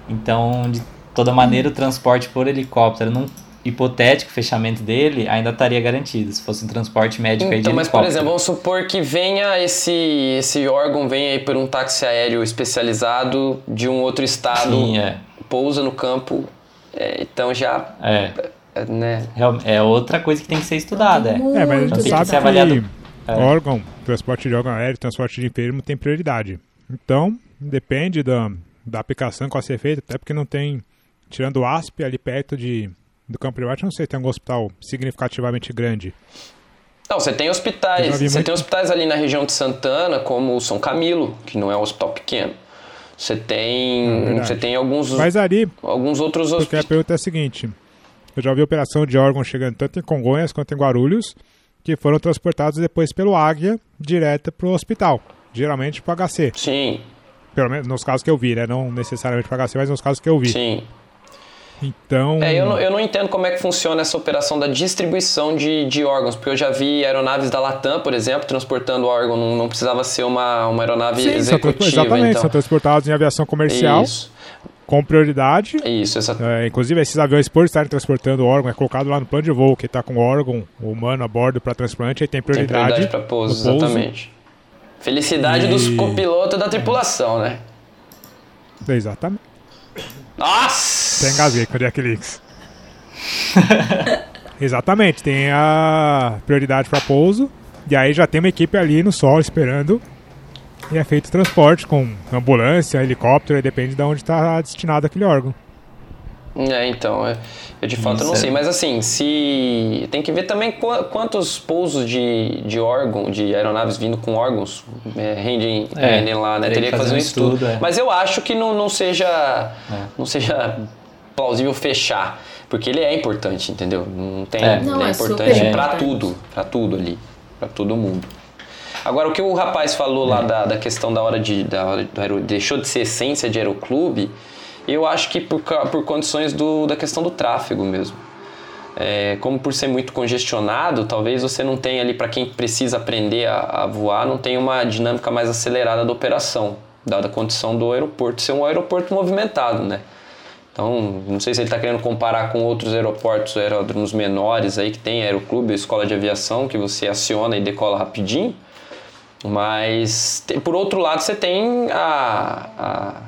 Então, de toda maneira, o transporte por helicóptero, num hipotético fechamento dele, ainda estaria garantido, se fosse um transporte médico então, aí de então, mas por exemplo, vamos supor que venha esse, esse órgão, venha aí por um táxi aéreo especializado de um outro estado, Sim, é. pousa no campo é, então já. É. Né? É outra coisa que tem que ser estudada. É, é mas a gente então, sabe que, avaliado... que órgão, transporte de órgão aéreo, transporte de enfermo tem prioridade. Então, depende da, da aplicação que vai ser feita, até porque não tem, tirando o ASP ali perto de, do Campo de Marte, não sei se tem um hospital significativamente grande. Não, você tem hospitais, você muito... tem hospitais ali na região de Santana, como o São Camilo, que não é um hospital pequeno. Você tem, é você tem alguns, Mas ali, alguns outros hospitais. Porque a pergunta é a seguinte: eu já vi operação de órgãos chegando tanto em Congonhas quanto em Guarulhos, que foram transportados depois pelo Águia direto para o hospital, geralmente para HC. Sim. Pelo menos nos casos que eu vi, né? Não necessariamente para HC, mas nos casos que eu vi. Sim. Então. É, eu não, eu não entendo como é que funciona essa operação da distribuição de, de órgãos, porque eu já vi aeronaves da Latam, por exemplo, transportando órgão, não, não precisava ser uma, uma aeronave Sim, executiva. São, exatamente, então. são transportados em aviação comercial. Isso. Com prioridade. Isso, exato. É, inclusive, esses aviões, por estarem transportando órgão, é colocado lá no plano de voo, que está com órgão humano a bordo para transplante, aí tem prioridade. Tem prioridade para pouso, pouso, exatamente. Felicidade e... dos copilotos da tripulação, né? Exatamente. Nossa! Tem engasguei com o Jack Leaks. Exatamente, tem a prioridade para pouso. E aí já tem uma equipe ali no solo esperando. E é feito transporte com ambulância, helicóptero, depende de onde está destinado aquele órgão. É, então, é, eu de fato não sei, mas assim, se tem que ver também quantos pousos de, de órgão, de aeronaves vindo com órgãos é, rendem, é, rendem lá, né? Teria que fazer um estudo. estudo é. Mas eu acho que não, não seja é. não seja plausível fechar, porque ele é importante, entendeu? Não tem, é. Não, ele é, importante para tudo, para tudo ali, para todo mundo. Agora, o que o rapaz falou lá da, da questão da hora de. Da hora, do deixou de ser essência de aeroclube, eu acho que por, por condições do, da questão do tráfego mesmo. É, como por ser muito congestionado, talvez você não tenha ali, para quem precisa aprender a, a, voar, não tenha uma dinâmica mais acelerada da operação, dada a condição do aeroporto ser um aeroporto movimentado, né? Então, não sei se ele está querendo comparar com outros aeroportos, aeródromos menores aí que tem aeroclube, escola de aviação, que você aciona e decola rapidinho. Mas, por outro lado, você tem a, a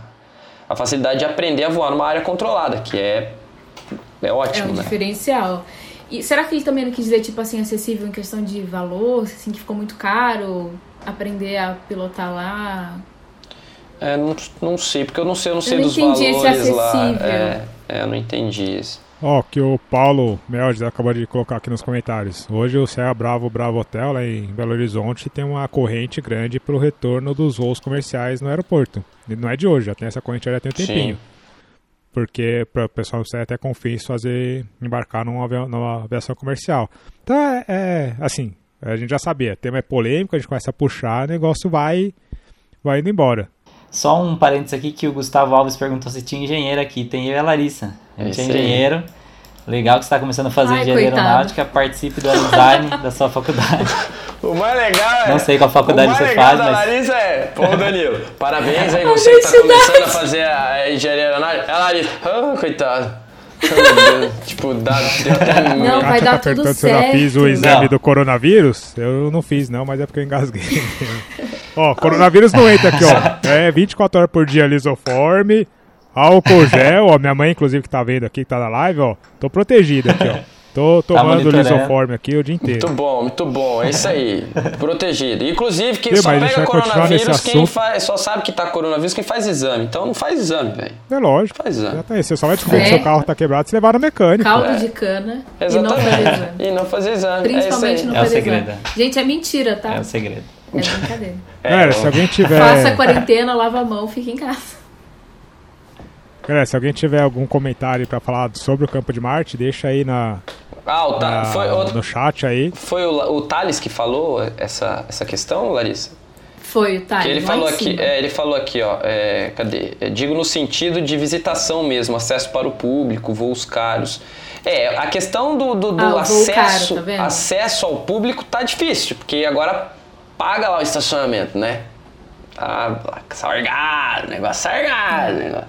a facilidade de aprender a voar numa área controlada, que é, é ótimo, É um né? diferencial. E será que ele também não quis dizer, tipo assim, acessível em questão de valor, assim, que ficou muito caro aprender a pilotar lá? É, não, não sei, porque eu não sei, eu não sei eu não dos valores lá. É, é, eu não entendi isso. Ó, oh, que o Paulo Meldes acabou de colocar aqui nos comentários. Hoje o Serra Bravo Bravo Hotel, lá em Belo Horizonte, tem uma corrente grande para o retorno dos voos comerciais no aeroporto. E não é de hoje, já tem essa corrente já tem um tempinho. Sim. Porque para o pessoal não até confins fazer embarcar numa, numa aviação comercial. Então é, é, assim, a gente já sabia, tema é polêmico, a gente começa a puxar, o negócio vai, vai indo embora. Só um parênteses aqui que o Gustavo Alves perguntou se tinha engenheiro aqui. Tem eu e a Larissa. A gente é engenheiro. Legal que você está começando a fazer Ai, engenharia coitado. aeronáutica, participe do design da sua faculdade. O mais legal é. Não sei qual faculdade você faz, mas. O mais legal da Larissa é. Pô, Danilo, parabéns aí, você que está começando a fazer a engenharia aeronáutica. É a Larissa. Ah, coitado. tipo, dá, deu Não, vai dar tá tudo certo. se eu já fiz o exame não. do coronavírus. Eu não fiz, não, mas é porque eu engasguei. ó, coronavírus não entra aqui, ó. É 24 horas por dia lisoforme, álcool gel, ó. Minha mãe, inclusive, que tá vendo aqui, que tá na live, ó. Tô protegido aqui, ó. Tô tomando tá lisoforme aqui o dia inteiro. Muito bom, muito bom. É isso aí. Protegido. Inclusive, quem só pega coronavírus, quem faz, só sabe que tá coronavírus, quem faz exame. Então não faz exame, velho. É lógico. Faz exame. Tá você só vai descobrir é. que seu carro tá quebrado se levar no mecânico. Caldo é. de cana Exatamente. e não fazer exame. E não fazer exame. Principalmente é não fazer exame. Gente, é mentira, tá? É o segredo. É brincadeira. É, se alguém tiver... Faça a quarentena, lava a mão, fique em casa. Galera, se alguém tiver algum comentário para falar sobre o Campo de Marte, deixa aí na, ah, o na foi o, no chat aí. Foi o, o Thales que falou essa, essa questão, Larissa? Foi o Thales. ele falou aqui, é, ele falou aqui, ó, é, cadê? É, digo no sentido de visitação mesmo, acesso para o público, voos caros. É, a questão do, do, do ah, acesso, caro, tá acesso ao público tá difícil, porque agora paga lá o estacionamento, né? Tá sargado, negócio sargado, negócio.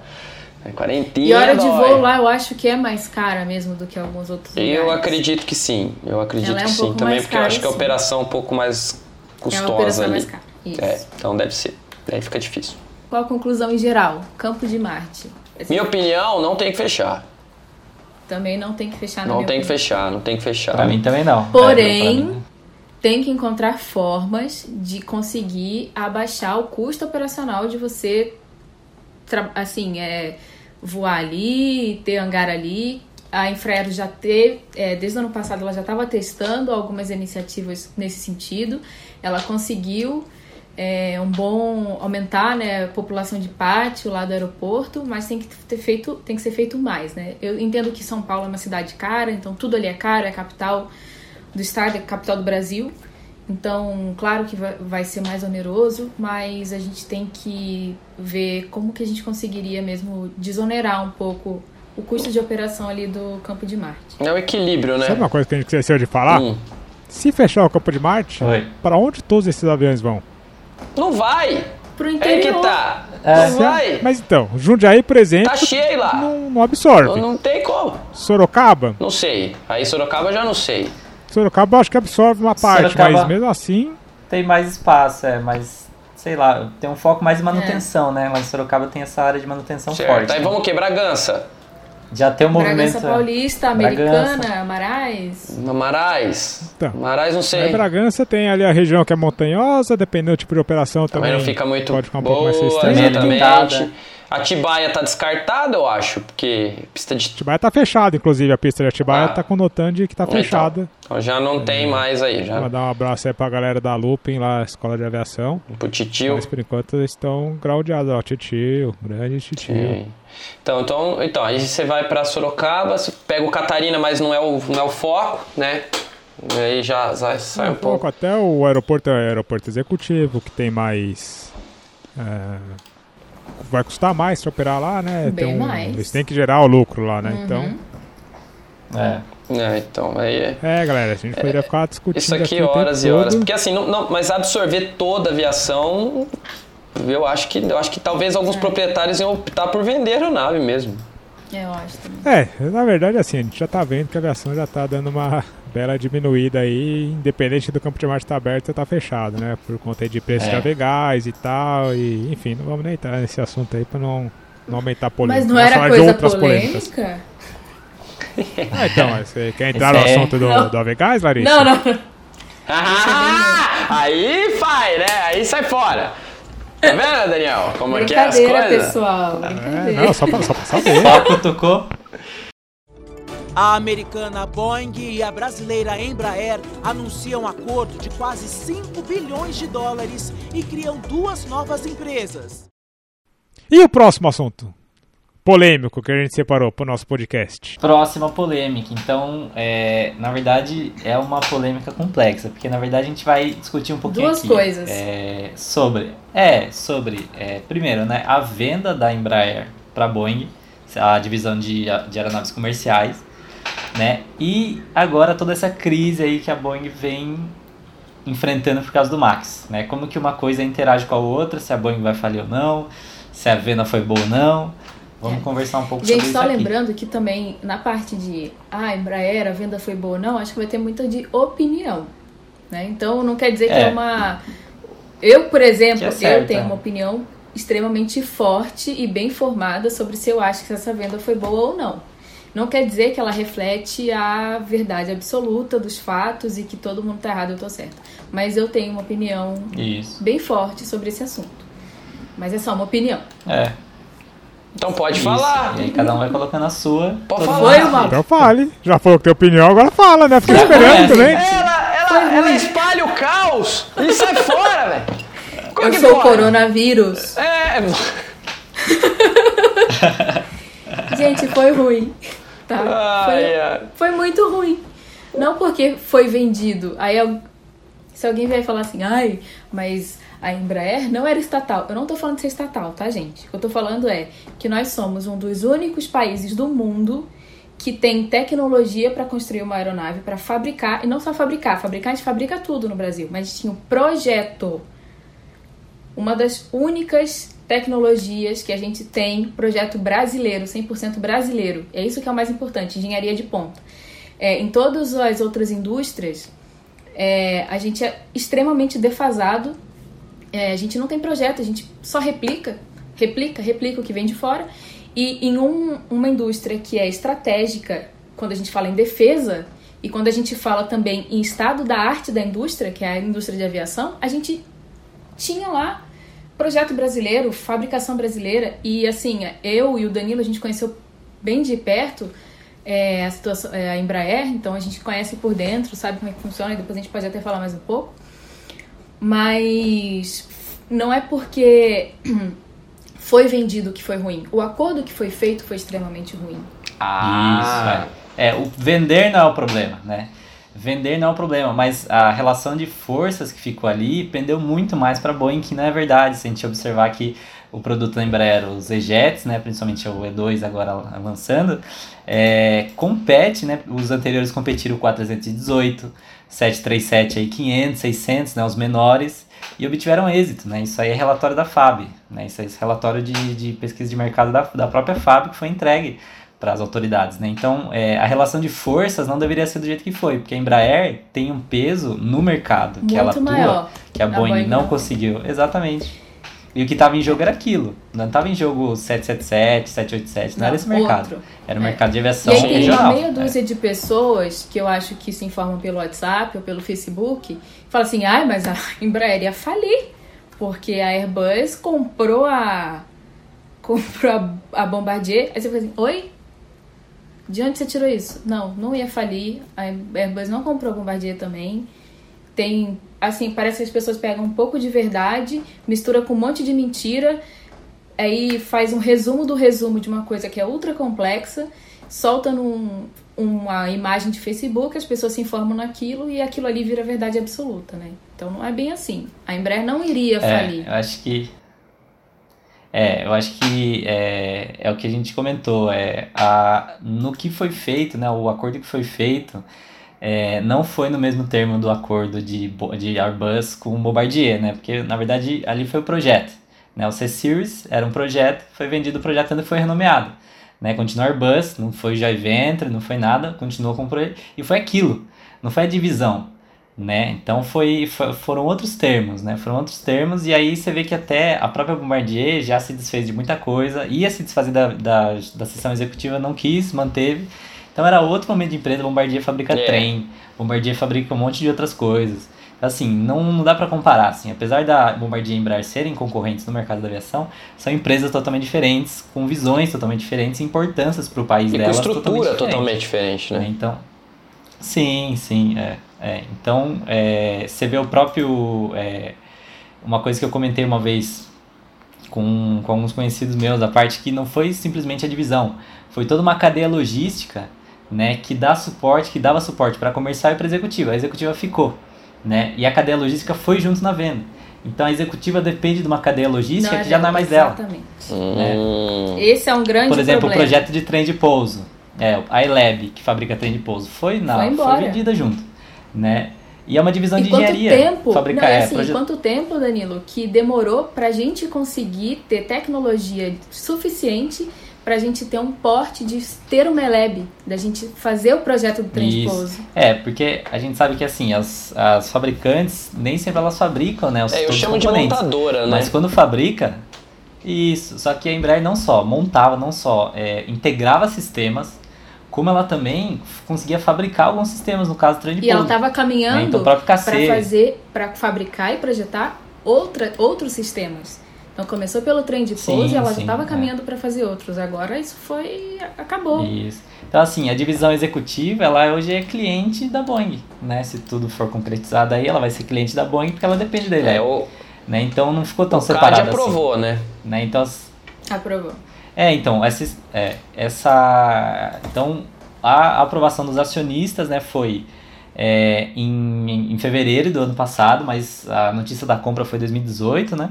É quarentena. E hora de voo lá eu acho que é mais cara mesmo do que alguns outros lugares. Eu acredito que sim. Eu acredito Ela é um que sim. Também porque eu acho que a operação é um pouco mais custosa é uma operação ali. mais cara. Isso. É, então deve ser. Daí fica difícil. Qual a conclusão em geral? Campo de Marte. Minha opinião, não tem que fechar. Também não tem que fechar Não tem que fechar, não tem que fechar. Pra mim também não. Porém, é, tem que encontrar formas de conseguir abaixar o custo operacional de você assim, é voar ali, ter hangar ali. A Infraero já teve, é, desde o ano passado, ela já estava testando algumas iniciativas nesse sentido. Ela conseguiu é, um bom aumentar né, a população de pátio lá do aeroporto, mas tem que ter feito, tem que ser feito mais, né? Eu entendo que São Paulo é uma cidade cara, então tudo ali é caro, é capital do estado, é capital do Brasil. Então, claro que vai, ser mais oneroso, mas a gente tem que ver como que a gente conseguiria mesmo desonerar um pouco o custo de operação ali do Campo de Marte. É o equilíbrio, né? Sabe uma coisa que a gente esqueceu de falar? Hum. Se fechar o Campo de Marte, para onde todos esses aviões vão? Não vai! Pro interior. É que tá. É. Não vai. Mas então, Jundiaí, por exemplo, tá cheio lá. Não, não absorve. Não, não tem como. Sorocaba? Não sei. Aí Sorocaba já não sei. Sorocaba acho que absorve uma parte, Sorocaba mas mesmo assim. Tem mais espaço, é, mas sei lá, tem um foco mais em manutenção, é. né? Mas Sorocaba tem essa área de manutenção certo. forte. Aí né? vamos o quê? Bragança. Já tem um movimento. Bragança Paulista, Americana, Marais. Marais. Então, Marais não sei. Bragança tem ali a região que é montanhosa, dependendo do tipo de operação também. Também não fica muito pode ficar um boa, pouco mais exatamente. Atibaia tá descartada, eu acho, porque pista de. Atibaia tá fechada, inclusive. A pista de Atibaia ah. tá com notando que tá então, fechada. Então já não tem é. mais aí. Já. Vou dar um abraço aí pra galera da Lupin, lá, Escola de Aviação. Pro Titio. Mas por enquanto eles estão graudeados, ó. Titio, grande Titio. Sim. Então, então, então, aí você vai pra Sorocaba, você pega o Catarina, mas não é o, não é o foco, né? E aí já, já sai um pouco. Até o aeroporto é aeroporto executivo, que tem mais. É vai custar mais para operar lá, né? Bem um, mais. Eles têm que gerar o lucro lá, né? Uhum. Então. É. É, então, aí é. É, galera, a gente poderia é, ficar discutindo. Isso aqui, aqui horas e horas. Porque assim, não, não, mas absorver toda a aviação, eu acho que, eu acho que talvez alguns é. proprietários iam optar por vender a nave mesmo. É, eu acho também. É, na verdade, assim, a gente já tá vendo que a aviação já tá dando uma bela diminuída aí, independente do campo de Marte estar tá aberto, tá fechado, né? Por conta de preços é. navegais e tal, e enfim, não vamos nem entrar nesse assunto aí pra não, não aumentar a polêmica. Mas não era coisa polêmica? ah, então, você quer entrar Esse no é... assunto do, do Avegás, Larissa? Não, não. Ah, aí vai, né? Aí sai fora. Tá vendo, Daniel? Como é que é as coisas? pessoal. É, não, só pra, só pra saber. Só tocou. A americana Boeing e a brasileira Embraer anunciam um acordo de quase 5 bilhões de dólares e criam duas novas empresas. E o próximo assunto? Polêmico que a gente separou para o nosso podcast. Próxima polêmica. Então, é, na verdade, é uma polêmica complexa, porque na verdade a gente vai discutir um pouquinho Duas aqui, coisas. É, sobre, é, sobre, é, primeiro, né, a venda da Embraer para Boeing, a divisão de, de aeronaves comerciais, né, e agora toda essa crise aí que a Boeing vem enfrentando por causa do Max, né, como que uma coisa interage com a outra, se a Boeing vai falir ou não, se a venda foi boa ou não. Vamos é. conversar um pouco Gente, sobre isso. Gente, só lembrando que também na parte de ah, Embraer, a venda foi boa ou não, acho que vai ter muita de opinião. Né? Então não quer dizer que é, é uma. Eu, por exemplo, é eu tenho uma opinião extremamente forte e bem formada sobre se eu acho que essa venda foi boa ou não. Não quer dizer que ela reflete a verdade absoluta dos fatos e que todo mundo tá errado e eu tô certo. Mas eu tenho uma opinião Isso. bem forte sobre esse assunto. Mas é só uma opinião. É. Então pode Isso. falar. E aí cada um vai colocando a sua. Pode falar. Foi uma... Então fale. Já falou que tem opinião, agora fala, né? Fica esperando também. Ela, ela, ela espalha o caos e sai fora, velho. Eu sou o coronavírus. É. Gente, foi ruim. Tá? Foi, foi muito ruim. Não porque foi vendido. Aí se alguém vier falar assim, ai, mas a Embraer não era estatal. Eu não tô falando de ser estatal, tá, gente? O que eu tô falando é que nós somos um dos únicos países do mundo que tem tecnologia para construir uma aeronave, para fabricar, e não só fabricar, fabricar a gente fabrica tudo no Brasil, mas tinha um projeto. Uma das únicas tecnologias que a gente tem, projeto brasileiro, 100% brasileiro. É isso que é o mais importante, engenharia de ponta. É, em todas as outras indústrias, é, a gente é extremamente defasado é, a gente não tem projeto, a gente só replica, replica, replica o que vem de fora. E em um, uma indústria que é estratégica, quando a gente fala em defesa, e quando a gente fala também em estado da arte da indústria, que é a indústria de aviação, a gente tinha lá projeto brasileiro, fabricação brasileira, e assim, eu e o Danilo, a gente conheceu bem de perto é, a, situação, é, a Embraer, então a gente conhece por dentro, sabe como é que funciona, e depois a gente pode até falar mais um pouco. Mas não é porque foi vendido que foi ruim. O acordo que foi feito foi extremamente ruim. Ah, isso. É. é, o vender não é o problema, né? Vender não é o problema, mas a relação de forças que ficou ali pendeu muito mais para Boeing, que não é verdade. Se a gente observar que o produto Embraer, os E-Jets, né, principalmente o E2 agora lançando, é, compete, né, os anteriores competiram o 418, 737 aí 500, 600, né, os menores, e obtiveram êxito, né, isso aí é relatório da FAB, né, isso é relatório de, de pesquisa de mercado da, da própria FAB que foi entregue para as autoridades, né, então é, a relação de forças não deveria ser do jeito que foi, porque a Embraer tem um peso no mercado que Muito ela atua, maior. que a Boeing, a Boeing não, não conseguiu, exatamente. E o que estava em jogo era aquilo. Não estava em jogo 777, 787, não, não era esse mercado. Outro. Era o é. mercado de aviação e aí tem regional. meia dúzia é. de pessoas que eu acho que se informam pelo WhatsApp ou pelo Facebook, falam assim, ai, mas a Embraer ia falir, porque a Airbus comprou a comprou a, a Bombardier. Aí você fala assim, oi? De onde você tirou isso? Não, não ia falir. A Airbus não comprou a Bombardier também. Tem assim, parece que as pessoas pegam um pouco de verdade, mistura com um monte de mentira, aí faz um resumo do resumo de uma coisa que é ultra complexa, solta num, uma imagem de Facebook, as pessoas se informam naquilo e aquilo ali vira verdade absoluta, né? Então não é bem assim. A Embraer não iria é, falir. Eu acho que é, eu acho que é, é o que a gente comentou, é a, no que foi feito, né, o acordo que foi feito, é, não foi no mesmo termo do acordo de, de Airbus com o Bombardier, né? Porque, na verdade, ali foi o projeto. Né? O C-Series era um projeto, foi vendido o projeto e foi renomeado. Né? Continuou Airbus, não foi venture, não foi nada, continuou com o projeto. E foi aquilo, não foi a divisão. Né? Então foi, foi, foram outros termos, né? Foram outros termos, e aí você vê que até a própria Bombardier já se desfez de muita coisa, ia se desfazer da, da, da sessão executiva, não quis, manteve. Então era outro momento de empresa, Bombardier fabrica é. trem, Bombardier fabrica um monte de outras coisas. Assim, não, não dá para comparar, assim, apesar da Bombardier e Embraer serem concorrentes no mercado da aviação, são empresas totalmente diferentes, com visões totalmente diferentes e importâncias para o país e delas com estrutura totalmente, totalmente diferente, né? Então, sim, sim, é, é. Então, é, você vê o próprio, é, uma coisa que eu comentei uma vez com, com alguns conhecidos meus, a parte que não foi simplesmente a divisão, foi toda uma cadeia logística né, que dá suporte, que dava suporte para comercial e para executiva. A executiva ficou, né? E a cadeia logística foi junto na venda. Então a executiva depende de uma cadeia logística não, que já não é mais exatamente. dela. Né? Hum. Esse é um grande Por exemplo, problema. o projeto de trem de pouso, é, a Eleb, que fabrica trem de pouso, foi não, foi, foi vendida junto, né? E é uma divisão e de engenharia. Tempo, fabricar, não, é, assim, Quanto tempo, Danilo, que demorou para a gente conseguir ter tecnologia suficiente para a gente ter um porte de ter uma Eleb, da gente fazer o projeto do trem de pouso. É, porque a gente sabe que assim, as, as fabricantes nem sempre elas fabricam, né? Os, é, eu chamo de montadora, né? Mas quando fabrica, isso. Só que a Embraer não só montava, não só é, integrava sistemas, como ela também conseguia fabricar alguns sistemas, no caso trem de E ela estava caminhando né? então, para fazer, para fabricar e projetar outra, outros sistemas. Então começou pelo trem de pouso e ela sim, já estava é. caminhando é. para fazer outros. Agora isso foi acabou. Isso. Então assim, a divisão executiva, ela hoje é cliente da Boeing, né? Se tudo for concretizado aí, ela vai ser cliente da Boeing porque ela depende dele. É, o... né? Então não ficou tão o separado CAD aprovou, assim. né? né? Então aprovou. É, então, essa, é, essa então a aprovação dos acionistas, né, foi é, em, em fevereiro do ano passado, mas a notícia da compra foi 2018, né?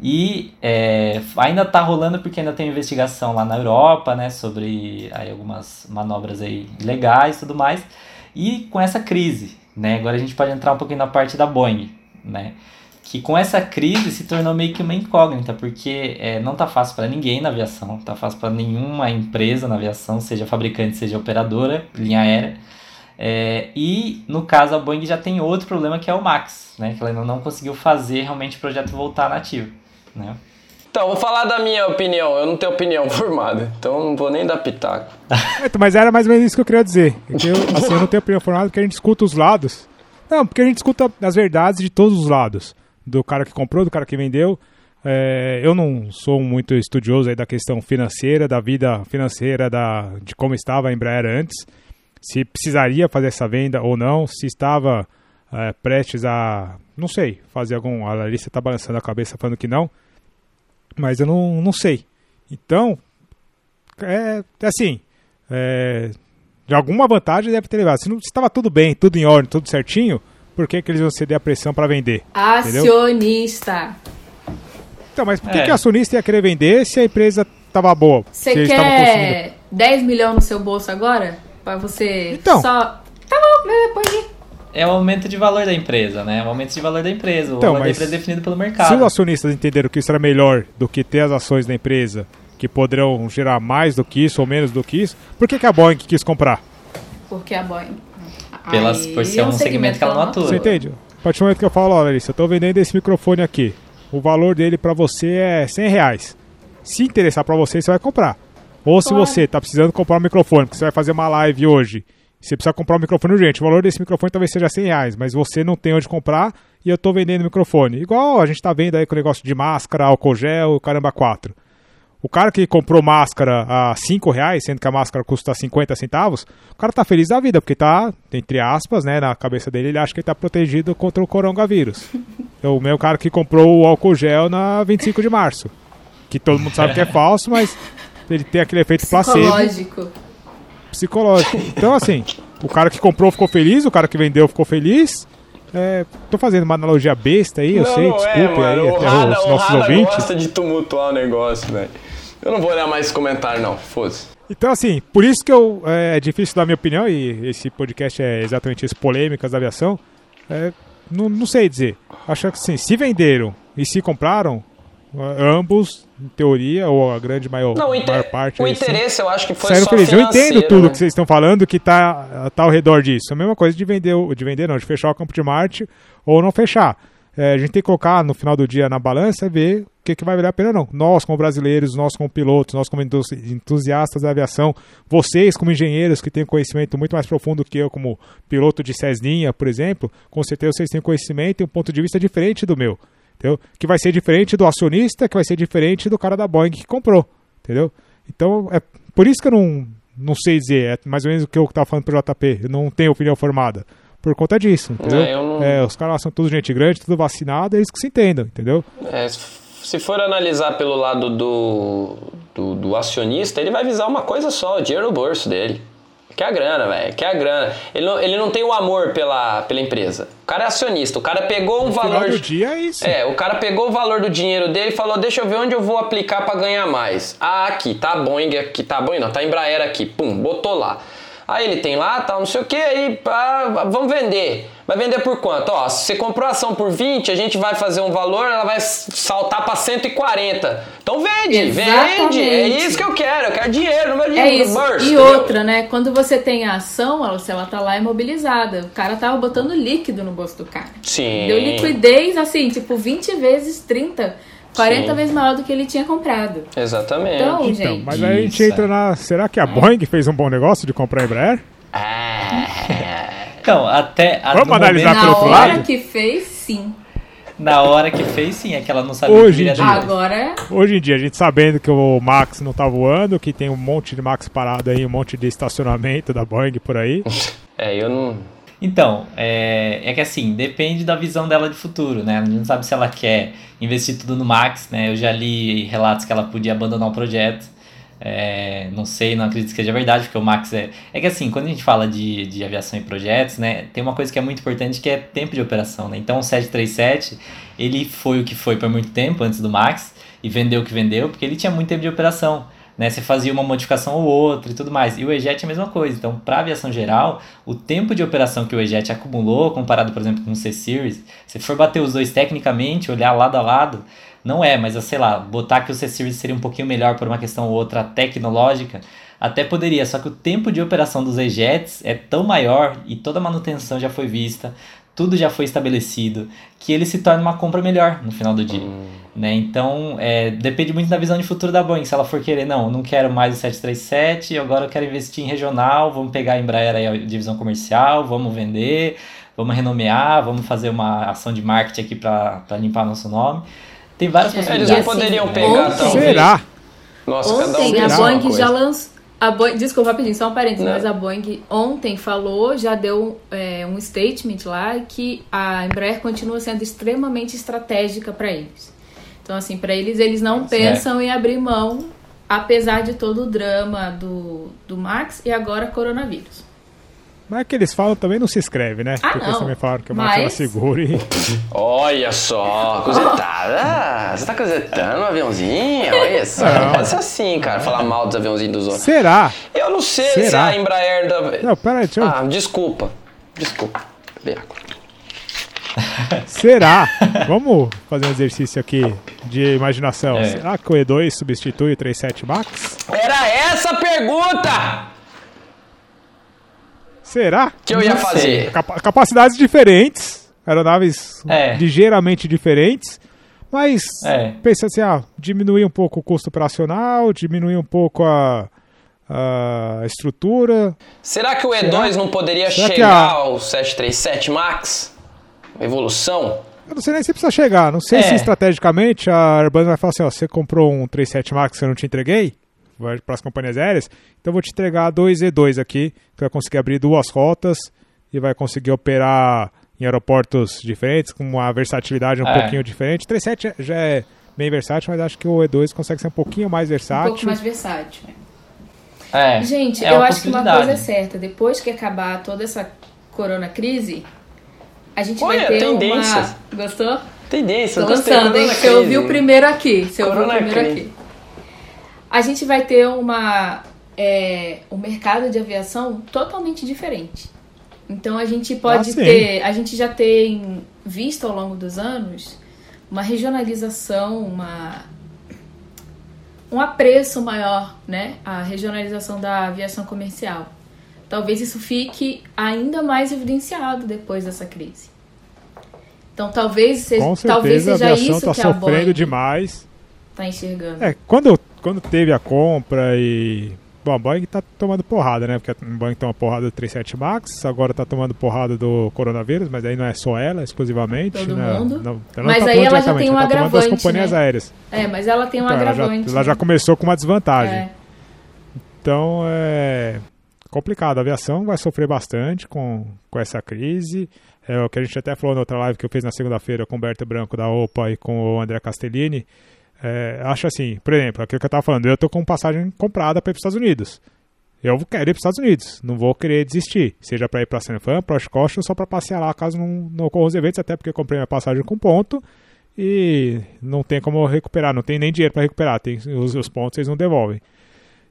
E é, ainda está rolando porque ainda tem investigação lá na Europa, né, sobre aí, algumas manobras aí legais e tudo mais. E com essa crise, né, agora a gente pode entrar um pouquinho na parte da Boeing, né, que com essa crise se tornou meio que uma incógnita, porque é, não tá fácil para ninguém na aviação, não tá fácil para nenhuma empresa na aviação, seja fabricante, seja operadora, linha aérea. É, e no caso a Boeing já tem outro problema que é o Max, né, que ela ainda não conseguiu fazer realmente o projeto voltar nativo né? Então, vou falar da minha opinião. Eu não tenho opinião formada, então não vou nem dar pitaco. Mas era mais ou menos isso que eu queria dizer. Eu, assim, eu não tenho opinião formada porque a gente escuta os lados. Não, porque a gente escuta as verdades de todos os lados. Do cara que comprou, do cara que vendeu. É, eu não sou muito estudioso aí da questão financeira, da vida financeira, da, de como estava a Embraer antes. Se precisaria fazer essa venda ou não, se estava é, prestes a, não sei, fazer algum... A Larissa está balançando a cabeça falando que não mas eu não, não sei. Então, é, é assim, é, de alguma vantagem deve ter levado. Se estava tudo bem, tudo em ordem, tudo certinho, por que, que eles vão ceder a pressão para vender? Acionista. Entendeu? Então, mas por que, é. que acionista ia querer vender se a empresa estava boa? Você quer 10 milhões no seu bolso agora? Para você então, só... Tá bom, depois de é o aumento de valor da empresa, né? O aumento de valor da empresa. O então, valor da empresa é definido pelo mercado. Se os acionistas entenderam que isso era melhor do que ter as ações da empresa, que poderão gerar mais do que isso ou menos do que isso, por que, que a Boeing quis comprar? Porque a Boeing. Pelas, por ser um segmento que ela não atua. Você entende? A partir do momento que eu falo, olha, Larissa, eu estou vendendo esse microfone aqui. O valor dele para você é 100 reais. Se interessar para você, você vai comprar. Ou se você está precisando comprar um microfone, porque você vai fazer uma live hoje você precisa comprar um microfone urgente. O valor desse microfone talvez seja 100 reais, mas você não tem onde comprar e eu estou vendendo o microfone. Igual a gente está vendo aí com o negócio de máscara, álcool gel, caramba, 4. O cara que comprou máscara a 5 reais, sendo que a máscara custa 50 centavos, o cara tá feliz da vida, porque tá, entre aspas, né, na cabeça dele, ele acha que ele tá protegido contra o coronavírus. o meu cara que comprou o álcool gel na 25 de março. Que todo mundo sabe que é falso, mas ele tem aquele efeito placebo. Psicológico. Então, assim, o cara que comprou ficou feliz, o cara que vendeu ficou feliz. É, tô fazendo uma analogia besta aí, eu não, sei, não desculpe é, aí, até os nossos ouvintes. gosta de tumultuar o negócio, velho. Eu não vou olhar mais comentário, não, foda-se. Então, assim, por isso que eu, é, é, difícil dar minha opinião, e esse podcast é exatamente isso, polêmicas da aviação. É, não, não sei dizer. Acho que assim, se venderam e se compraram, ambos, em teoria, ou a grande maior, não, maior parte. O interesse, eu acho que foi só feliz. Eu entendo tudo né? que vocês estão falando que está tá ao redor disso. A mesma coisa de vender, de vender não, de fechar o campo de Marte ou não fechar. É, a gente tem que colocar no final do dia na balança e ver o que, que vai valer a pena não. Nós, como brasileiros, nós, como pilotos, nós, como entusiastas da aviação, vocês, como engenheiros que têm conhecimento muito mais profundo que eu, como piloto de Cessninha, por exemplo, com certeza vocês têm conhecimento e um ponto de vista diferente do meu entendeu? Que vai ser diferente do acionista, que vai ser diferente do cara da Boeing que comprou, entendeu? Então, é por isso que eu não, não sei dizer, é mais ou menos o que eu estava falando pro JP, eu não tenho opinião formada. Por conta disso, entendeu? É, não... é, os caras são tudo gente grande, tudo vacinado, é isso que se entendam, entendeu? É, se for analisar pelo lado do, do, do acionista, ele vai visar uma coisa só, o dinheiro no bolso dele. Que é a grana, velho. Que é a grana. Ele não, ele não tem o amor pela, pela empresa. O cara é acionista. O cara pegou um no valor. Do dia é isso. É, o cara pegou o valor do dinheiro dele e falou: Deixa eu ver onde eu vou aplicar para ganhar mais. Ah, aqui, tá Boeing aqui, tá Boeing não, tá Embraer aqui. Pum, botou lá. Aí ele tem lá, tal, não sei o que, aí ah, vamos vender. Vai vender por quanto? Ó, se você comprou a ação por 20, a gente vai fazer um valor, ela vai saltar para 140. Então vende, Exatamente. vende. É isso que eu quero, eu quero dinheiro no meu dinheiro. É isso. Burst, e outra, né? Quando você tem a ação, ela, se ela tá lá imobilizada, o cara tava botando líquido no bolso do cara. Sim. Deu liquidez, assim, tipo 20 vezes 30 40 Sim. vezes maior do que ele tinha comprado. Exatamente. Então, então gente. Mas aí a gente entra na. Será que a Boeing fez um bom negócio de comprar a Embraer? É. Então, até. Vamos analisar momento, pelo outro lado? Na hora que fez, sim. Na hora que fez, sim, é que ela não sabia hoje que dia, Agora. Hoje em dia, a gente sabendo que o Max não tá voando, que tem um monte de Max parado aí, um monte de estacionamento da Boeing por aí. É, eu não. Então, é, é que assim, depende da visão dela de futuro, né? A gente não sabe se ela quer investir tudo no Max, né? Eu já li relatos que ela podia abandonar o projeto. É, não sei, não acredito que seja verdade, porque o Max é. É que assim, quando a gente fala de, de aviação e projetos, né, tem uma coisa que é muito importante que é tempo de operação, né? Então o 737, ele foi o que foi por muito tempo antes do Max e vendeu o que vendeu, porque ele tinha muito tempo de operação. Né, você fazia uma modificação ou outra e tudo mais. E o EJET é a mesma coisa. Então, para aviação geral, o tempo de operação que o EJET acumulou, comparado, por exemplo, com o C-Series, se for bater os dois tecnicamente, olhar lado a lado, não é, mas sei lá, botar que o C-Series seria um pouquinho melhor por uma questão ou outra tecnológica, até poderia, só que o tempo de operação dos E-Jets é tão maior e toda a manutenção já foi vista, tudo já foi estabelecido, que ele se torna uma compra melhor no final do dia. Hum. Né? Então, é, depende muito da visão de futuro da Boeing. Se ela for querer, não, não quero mais o 737, agora eu quero investir em regional, vamos pegar a Embraer aí, a divisão comercial, vamos vender, vamos renomear, vamos fazer uma ação de marketing aqui para limpar nosso nome. Tem várias possibilidades. Eles já poderiam pegar, ontem, Será? Nossa, ontem um a Boeing já lançou. A Boeing, desculpa, rapidinho, só um parênteses, Não. mas a Boeing ontem falou, já deu é, um statement lá que a Embraer continua sendo extremamente estratégica para eles. Então, assim, para eles, eles não pensam em abrir mão, apesar de todo o drama do, do Max e agora coronavírus. Mas é que eles falam também não se escreve, né? Ah, Porque eles também falaram que o Max era seguro e. Olha só, cozetada. Você tá cozetando um aviãozinho? Olha só. Não. pode ser assim, cara, falar mal dos aviãozinhos dos outros. Será? Eu não sei Será? se a Embraer da. Não, peraí, deixa eu. Ah, desculpa. Desculpa. Beco. Será? Vamos fazer um exercício aqui de imaginação. É. Será que o E2 substitui o 37 Max? Era essa a pergunta! Será? Que eu ia Não fazer. Capa capacidades diferentes, aeronaves é. ligeiramente diferentes, mas é. pensa assim, ah, diminuir um pouco o custo operacional, diminuir um pouco a, a estrutura. Será que o E2 Será? não poderia Será chegar a... ao 737 Max? Evolução? Eu não sei nem se precisa chegar. Não sei é. se estrategicamente a Airbus vai falar assim: ó, você comprou um 37 Max que eu não te entreguei para as companhias aéreas, então vou te entregar dois E2 aqui, que vai conseguir abrir duas rotas e vai conseguir operar em aeroportos diferentes, com uma versatilidade um é. pouquinho diferente. O 37 já é bem versátil, mas acho que o E2 consegue ser um pouquinho mais versátil. Um pouco mais versátil. É, Gente, é eu acho que uma coisa é certa, depois que acabar toda essa corona crise, a gente Olha, vai ter tendências. uma... Gostou? Tendência, Tô lançando, hein? Você ouviu o primeiro aqui. Você ouviu o primeiro aqui a gente vai ter uma, é, um mercado de aviação totalmente diferente. Então a gente pode ah, ter, a gente já tem visto ao longo dos anos uma regionalização, uma um apreço maior, né, a regionalização da aviação comercial. Talvez isso fique ainda mais evidenciado depois dessa crise. Então talvez seja, Com certeza, talvez seja a isso tá que a sofrendo demais. Tá enxergando. É, quando quando teve a compra e. Bom, a Boeing tá tomando porrada, né? Porque a Boeing toma porrada do 37 Max, agora tá tomando porrada do coronavírus, mas aí não é só ela exclusivamente. Todo né? mundo. Não, mas tá aí ela já tem um ela tá agravante. das companhias né? aéreas. É, mas ela tem um então, agravante. Ela já, ela já né? começou com uma desvantagem. É. Então é complicado. A aviação vai sofrer bastante com, com essa crise. É o que a gente até falou na outra live que eu fiz na segunda-feira com o Berto Branco da OPA e com o André Castellini é, acho assim, por exemplo, aquilo que eu estava falando, eu estou com passagem comprada para ir para os Estados Unidos. Eu quero ir para os Estados Unidos, não vou querer desistir, seja para ir para San Fran, para Oshkosh ou só para passear lá caso não, não ocorram os eventos, até porque comprei minha passagem com ponto e não tem como recuperar, não tem nem dinheiro para recuperar, tem os, os pontos eles não devolvem.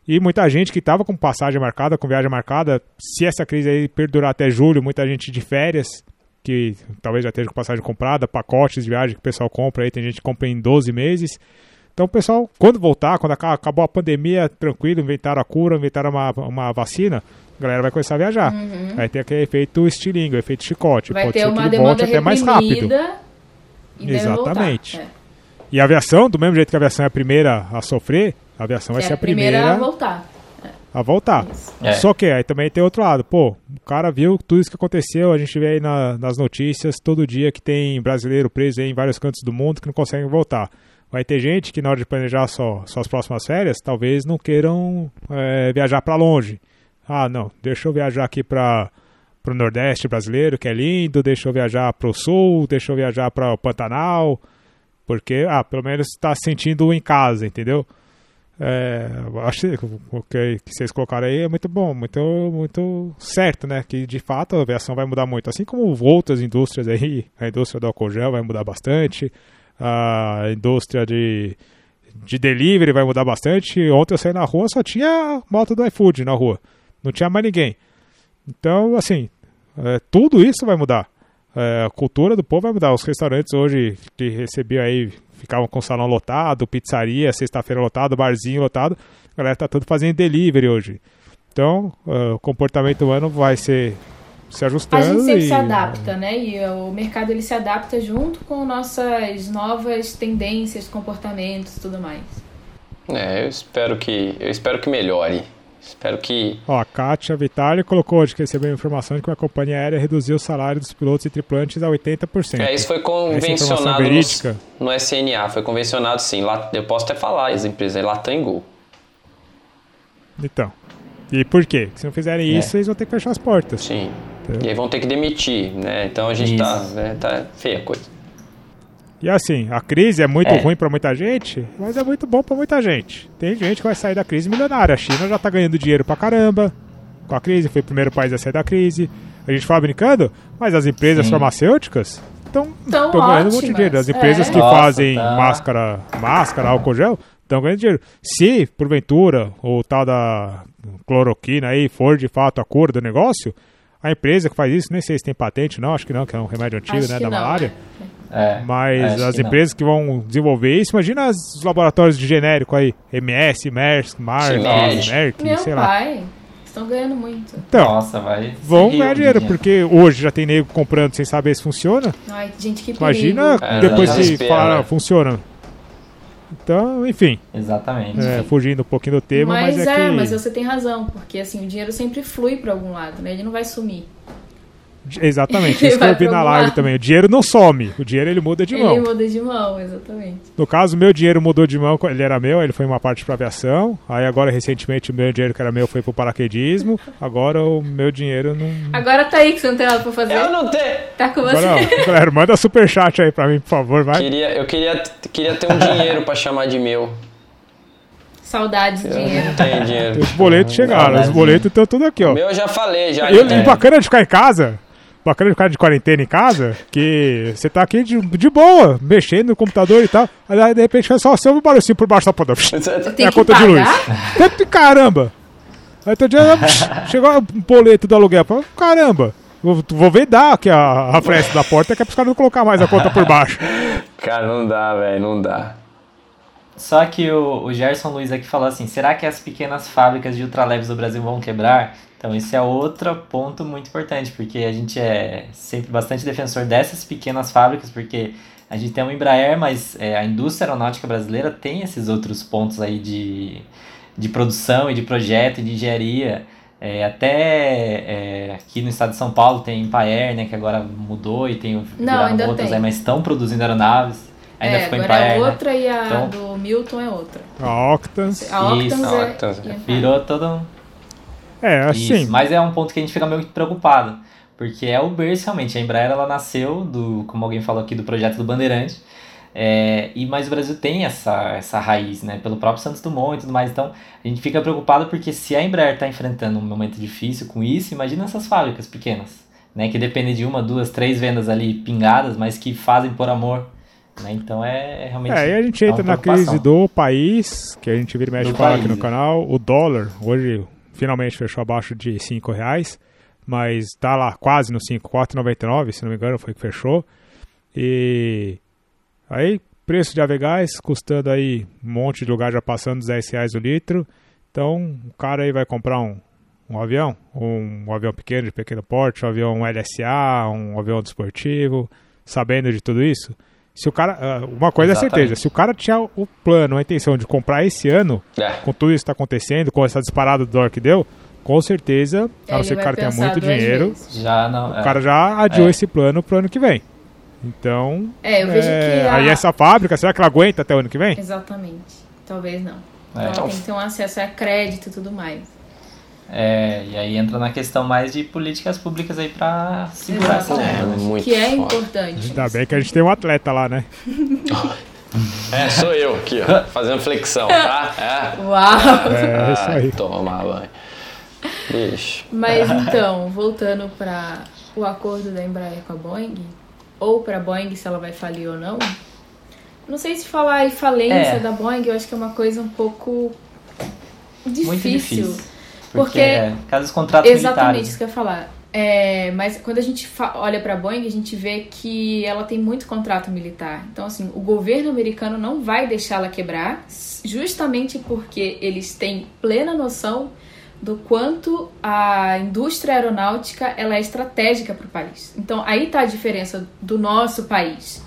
E muita gente que estava com passagem marcada, com viagem marcada, se essa crise aí perdurar até julho, muita gente de férias, que talvez já esteja com passagem comprada, pacotes de viagem que o pessoal compra aí, tem gente que compra em 12 meses. Então o pessoal, quando voltar, quando acabou a pandemia, tranquilo, inventaram a cura, inventaram uma, uma vacina, a galera vai começar a viajar. Uhum. Vai ter aquele efeito estilingue, efeito chicote. Vai Pode ter ser uma que ele volte até mais rápido. Exatamente. É. E a aviação, do mesmo jeito que a aviação é a primeira a sofrer, a aviação vai é ser a primeira, primeira a voltar. A voltar. É. Só que aí também tem outro lado. Pô, o cara viu tudo isso que aconteceu. A gente vê aí na, nas notícias todo dia que tem brasileiro preso em vários cantos do mundo que não conseguem voltar. Vai ter gente que na hora de planejar só, suas próximas férias, talvez não queiram é, viajar para longe. Ah, não, deixa eu viajar aqui para o Nordeste brasileiro, que é lindo, deixa eu viajar para o Sul, deixa eu viajar para o Pantanal, porque, ah, pelo menos está sentindo em casa, entendeu? É, acho que o que vocês colocaram aí é muito bom, muito, muito certo, né? Que de fato a aviação vai mudar muito, assim como outras indústrias aí, a indústria do álcool gel vai mudar bastante, a indústria de, de delivery vai mudar bastante. Ontem eu saí na rua, só tinha moto do iFood na rua, não tinha mais ninguém. Então, assim, é, tudo isso vai mudar. É, a cultura do povo vai mudar. Os restaurantes hoje que recebiam aí ficavam com salão lotado, pizzaria, sexta-feira lotado, barzinho lotado. A galera tá tudo fazendo delivery hoje. Então, uh, o comportamento humano vai ser se ajustando. A gente sempre e... se adapta, né? E o mercado ele se adapta junto com nossas novas tendências, comportamentos, tudo mais. É, eu espero que eu espero que melhore. Espero que. Ó, a Kátia Vitali colocou hoje que recebeu informação de que a companhia aérea reduziu o salário dos pilotos e tripulantes a 80%. É, isso foi convencionado no, no, SNA, foi convencionado sim. Lá, eu posso até falar, as empresas, é Latam e Gol. Então. E por quê? Se não fizerem é. isso, eles vão ter que fechar as portas. Sim. Entendeu? E aí vão ter que demitir, né? Então a gente isso. tá, né, tá feia a coisa. E assim, a crise é muito é. ruim para muita gente, mas é muito bom para muita gente. Tem gente que vai sair da crise milionária. A China já tá ganhando dinheiro pra caramba com a crise, foi o primeiro país a sair da crise. A gente fala brincando, mas as empresas Sim. farmacêuticas estão ganhando um monte de dinheiro. As empresas é. que Nossa, fazem tá. máscara, máscara, álcool gel, estão ganhando dinheiro. Se, porventura, o tal da cloroquina aí for de fato a cura do negócio, a empresa que faz isso, nem sei se tem patente, não, acho que não, que é um remédio antigo, acho né, da não, malária. É. É, Mas as que empresas não. que vão desenvolver isso, imagina os laboratórios de genérico aí, MS, Merck, Mark, Merck, Meu sei pai. lá. Estão ganhando muito. Então, Nossa, vai vão ganhar dinheiro, porque hoje já tem nego comprando sem saber se funciona. Ai, gente, que Imagina é, depois que falar, funciona. Então, enfim. Exatamente. É, fugindo um pouquinho do tema, mas, mas é, é que... mas você tem razão, porque assim, o dinheiro sempre flui para algum lado, né? Ele não vai sumir. Exatamente, isso que eu vi na live também. O dinheiro não some, o dinheiro ele muda de mão. Ele muda de mão, exatamente. No caso, meu dinheiro mudou de mão, ele era meu, ele foi uma parte para aviação. Aí agora, recentemente, o meu dinheiro que era meu foi pro paraquedismo. Agora o meu dinheiro não. Agora tá aí que você não tem nada pra fazer. Eu não tenho. Tá com você. Agora, galera, manda superchat aí pra mim, por favor, vai. Queria, eu queria, queria ter um dinheiro pra chamar de meu. Saudades de dinheiro. Não tenho dinheiro. Os boletos chegaram, os boletos estão tudo aqui, ó. O meu eu já falei, já. Eu, é. bacana de ficar em casa bacana de ficar de quarentena em casa, que você tá aqui de, de boa, mexendo no computador e tal, aí de repente faz só o seu barulhinho por baixo da porta. É a conta pagar? de luz. Caramba! Aí outro dia chegou um boleto do aluguel, caramba! Vou, vou vedar aqui a, a fresta da porta, que é pros caras não colocar mais a conta por baixo. Cara, não dá, velho, não dá. Só que o, o Gerson Luiz aqui falou assim: será que as pequenas fábricas de ultraleves do Brasil vão quebrar? Então esse é outro ponto muito importante, porque a gente é sempre bastante defensor dessas pequenas fábricas, porque a gente tem uma Embraer, mas é, a indústria aeronáutica brasileira tem esses outros pontos aí de, de produção e de projeto e de engenharia. É, até é, aqui no estado de São Paulo tem Embraer, né, que agora mudou e tem Não, ainda outras tem. aí, mas estão produzindo aeronaves. Ainda é, ficou agora Embraer, é outra né? e a então, do Milton é outra. A Octans. A Octans, Isso, é, Octans. Virou todo um é, assim. Isso, mas é um ponto que a gente fica meio preocupado. Porque é o berço, realmente. A Embraer, ela nasceu, do, como alguém falou aqui, do projeto do Bandeirante. É, e, mas o Brasil tem essa, essa raiz, né? Pelo próprio Santos Dumont e tudo mais. Então, a gente fica preocupado porque se a Embraer está enfrentando um momento difícil com isso, imagina essas fábricas pequenas, né? Que dependem de uma, duas, três vendas ali pingadas, mas que fazem por amor. Né? Então, é, é realmente... É, aí a gente entra na crise do país, que a gente vira e mexe falar aqui no canal. O dólar, hoje finalmente fechou abaixo de 5 reais, mas tá lá quase no 5, 4,99, se não me engano, foi que fechou. E aí, preço de Avegás custando aí um monte de lugar já passando dos 10 reais o litro. Então, o cara aí vai comprar um, um avião, um, um avião pequeno, de pequeno porte, um avião LSA, um avião desportivo, sabendo de tudo isso. Se o cara. Ah, uma coisa Exatamente. é certeza, se o cara tinha o plano, a intenção de comprar esse ano, é. com tudo isso que está acontecendo, com essa disparada do dólar que deu, com certeza, a não ser que o cara tenha muito dinheiro, já não, é. o cara já adiou é. esse plano pro ano que vem. Então. É, eu vejo é, que. A... Aí essa fábrica, será que ela aguenta até o ano que vem? Exatamente. Talvez não. É. Então tem que ter um acesso a crédito e tudo mais. É, e aí entra na questão mais de políticas públicas aí pra segurar essa é, muito Que é importante. Ainda bem que a gente tem um atleta lá, né? É, sou eu aqui, ó, fazendo flexão, tá? É. Uau! É, isso aí. Toma banho. Bicho. Mas então, voltando para o acordo da Embraer com a Boeing, ou para a Boeing se ela vai falir ou não. Não sei se falar em falência é. da Boeing, eu acho que é uma coisa um pouco difícil. Muito difícil. Porque, porque é, caso contratos Exatamente, militares. isso que eu ia falar. É, mas quando a gente olha para a Boeing, a gente vê que ela tem muito contrato militar. Então, assim, o governo americano não vai deixá-la quebrar, justamente porque eles têm plena noção do quanto a indústria aeronáutica ela é estratégica para o país. Então, aí está a diferença do nosso país.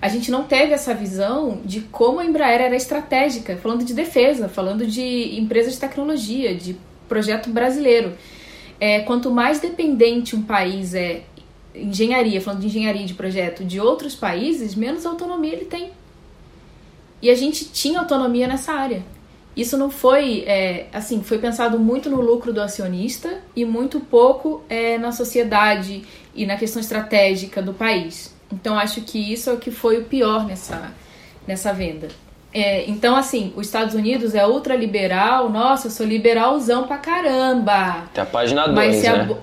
A gente não teve essa visão de como a Embraer era estratégica, falando de defesa, falando de empresas de tecnologia, de projeto brasileiro. É, quanto mais dependente um país é engenharia, falando de engenharia de projeto, de outros países, menos autonomia ele tem. E a gente tinha autonomia nessa área. Isso não foi, é, assim, foi pensado muito no lucro do acionista e muito pouco é, na sociedade e na questão estratégica do país. Então acho que isso é o que foi o pior nessa, nessa venda. É, então, assim, os Estados Unidos é ultraliberal, nossa, eu sou liberalzão pra caramba. Tem a página 2, né? A...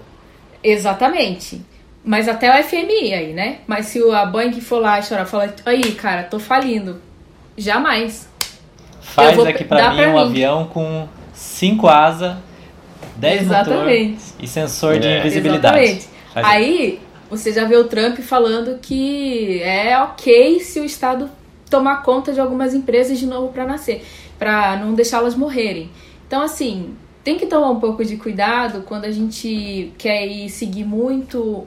Exatamente. Mas até o FMI aí, né? Mas se a Boeing for lá chorar, falar, aí, cara, tô falindo. Jamais. Faz aqui pra mim pra um mim. avião com cinco asas, 10 motores e sensor de é. invisibilidade. Exatamente. Aí, você já vê o Trump falando que é ok se o Estado tomar conta de algumas empresas de novo para nascer, para não deixá-las morrerem. Então, assim, tem que tomar um pouco de cuidado quando a gente quer ir seguir muito.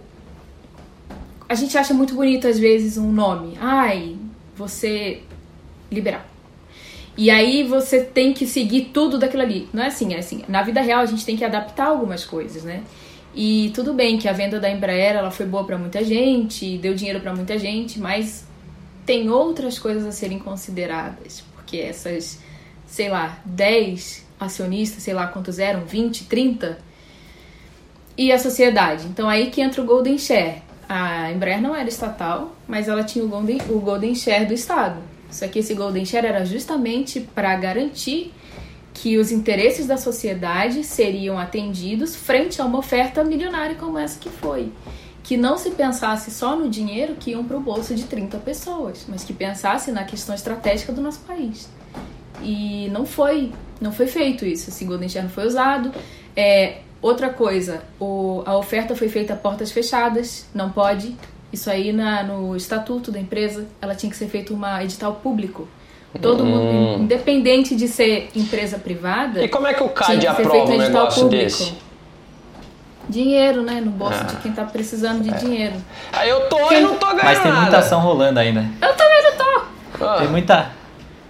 A gente acha muito bonito, às vezes, um nome. Ai, você liberal. E aí você tem que seguir tudo daquilo ali. Não é assim, é assim. Na vida real a gente tem que adaptar algumas coisas, né? E tudo bem que a venda da Embraer ela foi boa para muita gente, deu dinheiro para muita gente, mas tem outras coisas a serem consideradas, porque essas, sei lá, 10 acionistas, sei lá quantos eram, 20, 30, e a sociedade. Então aí que entra o Golden Share. A Embraer não era estatal, mas ela tinha o Golden, o Golden Share do Estado. Só que esse Golden Share era justamente para garantir que os interesses da sociedade seriam atendidos frente a uma oferta milionária como essa que foi que não se pensasse só no dinheiro que iam para o bolso de 30 pessoas, mas que pensasse na questão estratégica do nosso país. E não foi, não foi feito isso. Golden Share não foi usado. É, outra coisa, o, a oferta foi feita a portas fechadas, não pode. Isso aí na, no estatuto da empresa, ela tinha que ser feito uma edital público. Todo hum. mundo, independente de ser empresa privada. E como é que o CAD aprova um negócio público. desse? Dinheiro, né? No bolso ah. de quem tá precisando de é. dinheiro. Aí eu tô e não tô ganhando Mas tem muita ação rolando ainda. Eu também não tô. Ah. Tem muita...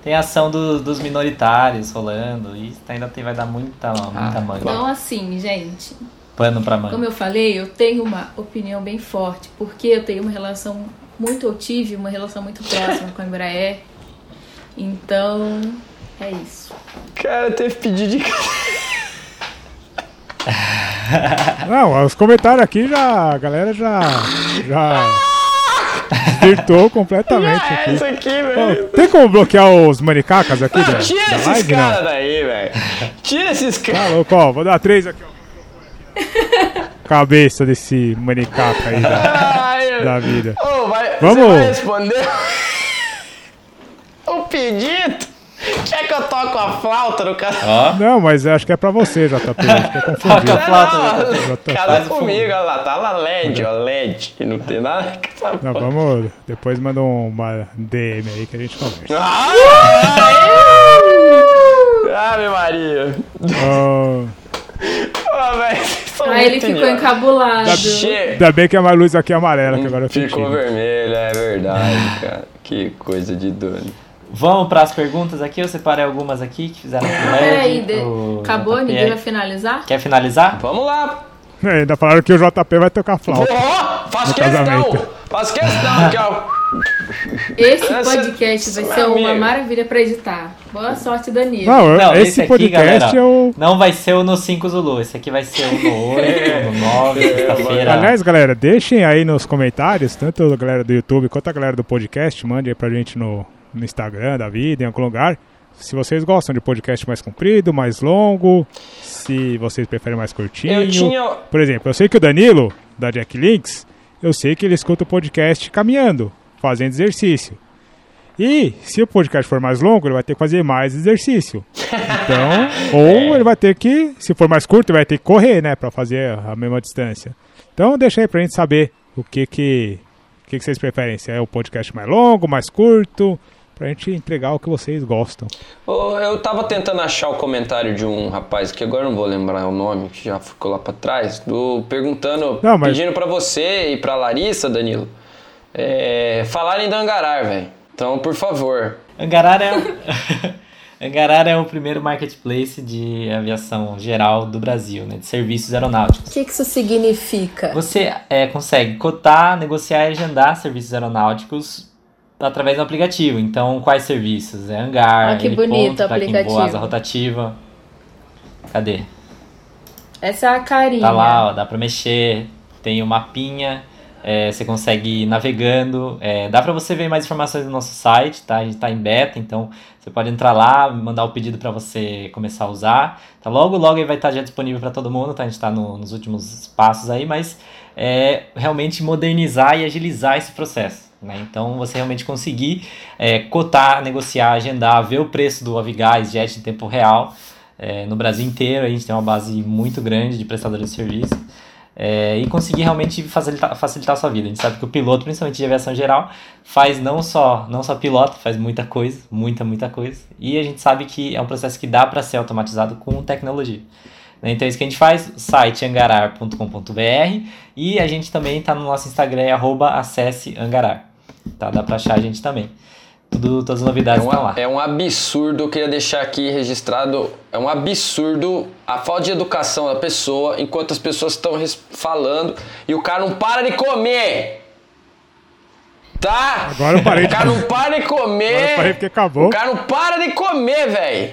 Tem ação do, dos minoritários rolando. E ainda tem, vai dar muita, muita ah. manga. Então assim, gente... Pano pra manga. Como eu falei, eu tenho uma opinião bem forte. Porque eu tenho uma relação muito... Eu tive uma relação muito próxima com a Embraer. Então... É isso. Cara, teve pedido de... Não, os comentários aqui já. A galera já. Já. Desvirtou completamente é aqui. Isso aqui, velho. tem como bloquear os manicacas aqui? Da, tira da esses caras daí, velho. Tira esses caras. Tá louco, ó. Vou dar três aqui, ó. Cabeça desse manicaca aí da, da vida. Ô, vai, Vamos. Você vai responder o pedido? Quer que eu toque a flauta no cara? Oh. Não, mas acho que é pra você, JP. Acho que é confundido. Toca a flauta. Casa comigo, olha lá. Tá lá LED, ó. LED. Que não tem nada que tá Não, vamos. Depois manda uma DM aí que a gente conversa. Ah! Ave Maria. Oh. Oh, véio, ah, ele ficou ficou encabulado. Ainda bem que é mais luz aqui é amarela, que agora Ficou vermelha, é verdade, cara. Que coisa de doido. Vamos para as perguntas aqui. Eu separei algumas aqui que fizeram Peraí, de... acabou? Ninguém vai finalizar? Quer finalizar? Vamos lá. É, ainda falaram que o JP vai tocar flauta. Oh, faz questão! Casamento. Faz questão, que ó. Esse podcast vai ser uma maravilha para editar. Boa sorte, Danilo. Não, não esse, esse aqui, podcast galera, eu... não vai ser o no 5 Zulu. Esse aqui vai ser o no 8, é. no 9, sexta-feira. Aliás, galera, deixem aí nos comentários, tanto a galera do YouTube quanto a galera do podcast, mande aí pra gente no, no Instagram da vida, em algum lugar. Se vocês gostam de podcast mais comprido, mais longo, se vocês preferem mais curtinho. Eu tinha... Por exemplo, eu sei que o Danilo, da Jack Links, eu sei que ele escuta o podcast caminhando, fazendo exercício. E se o podcast for mais longo, ele vai ter que fazer mais exercício. Então, ou ele vai ter que, se for mais curto, ele vai ter que correr, né, para fazer a mesma distância. Então, deixa aí pra gente saber o que que, o que que vocês preferem, se é o podcast mais longo, mais curto, pra gente entregar o que vocês gostam. Eu tava tentando achar o comentário de um rapaz que agora não vou lembrar o nome, que já ficou lá para trás, do perguntando, não, mas... pedindo para você e para Larissa, Danilo, é, falarem da Angarar, velho. Então, por favor. Angarar é Angarar é o primeiro marketplace de aviação geral do Brasil, né, de serviços aeronáuticos. O que, que isso significa? Você é, consegue cotar, negociar e agendar serviços aeronáuticos através do aplicativo. Então, quais serviços? É hangar, ah, que bonito para quem voa asa rotativa. Cadê? Essa é a carinha. Tá lá, ó, dá para mexer. Tem o mapinha. É, você consegue ir navegando. É, dá para você ver mais informações no nosso site, tá? A gente está em beta, então você pode entrar lá, mandar o pedido para você começar a usar. Tá? Logo, logo ele vai estar já disponível para todo mundo, tá? A gente está no, nos últimos passos aí, mas é realmente modernizar e agilizar esse processo. Né? Então, você realmente conseguir é, cotar, negociar, agendar, ver o preço do Avigás Jet em tempo real. É, no Brasil inteiro, a gente tem uma base muito grande de prestadores de serviço. É, e conseguir realmente facilitar, facilitar a sua vida. A gente sabe que o piloto, principalmente de aviação geral, faz não só, não só piloto, faz muita coisa, muita, muita coisa. E a gente sabe que é um processo que dá para ser automatizado com tecnologia. Né? Então é isso que a gente faz, site angarar.com.br e a gente também está no nosso Instagram, é arroba acesse angarar. Tá? Dá para achar a gente também. Tudo, todas as novidades é estão lá. É um absurdo, eu queria deixar aqui registrado, é um absurdo a falta de educação da pessoa enquanto as pessoas estão falando e o cara não para de comer. Tá? Agora eu parei. O cara não para de comer. Agora eu parei porque acabou. O cara não para de comer, velho.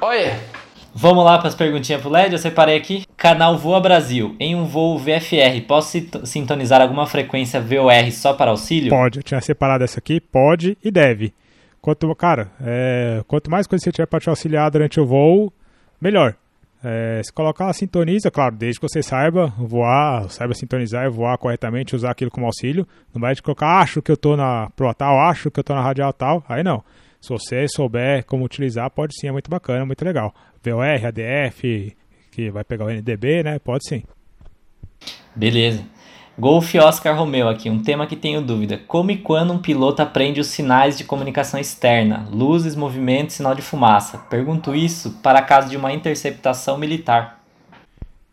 Olha. Vamos lá para as perguntinhas pro LED, eu separei aqui. Canal Voa Brasil. Em um voo VFR, posso sintonizar alguma frequência VOR só para auxílio? Pode, eu tinha separado essa aqui, pode e deve. Quanto, cara, é, quanto mais coisa você tiver para te auxiliar durante o voo, melhor. É, se colocar a sintoniza, claro, desde que você saiba voar, saiba sintonizar e voar corretamente, usar aquilo como auxílio. Não vai te colocar, acho que eu tô na pro tal, acho que eu tô na radial tal. Aí não. Se você souber como utilizar, pode sim, é muito bacana, muito legal. VOR, ADF, que vai pegar o NDB, né? Pode sim. Beleza. Golf Oscar Romeo aqui, um tema que tenho dúvida. Como e quando um piloto aprende os sinais de comunicação externa, luzes, movimento, sinal de fumaça? Pergunto isso para caso de uma interceptação militar.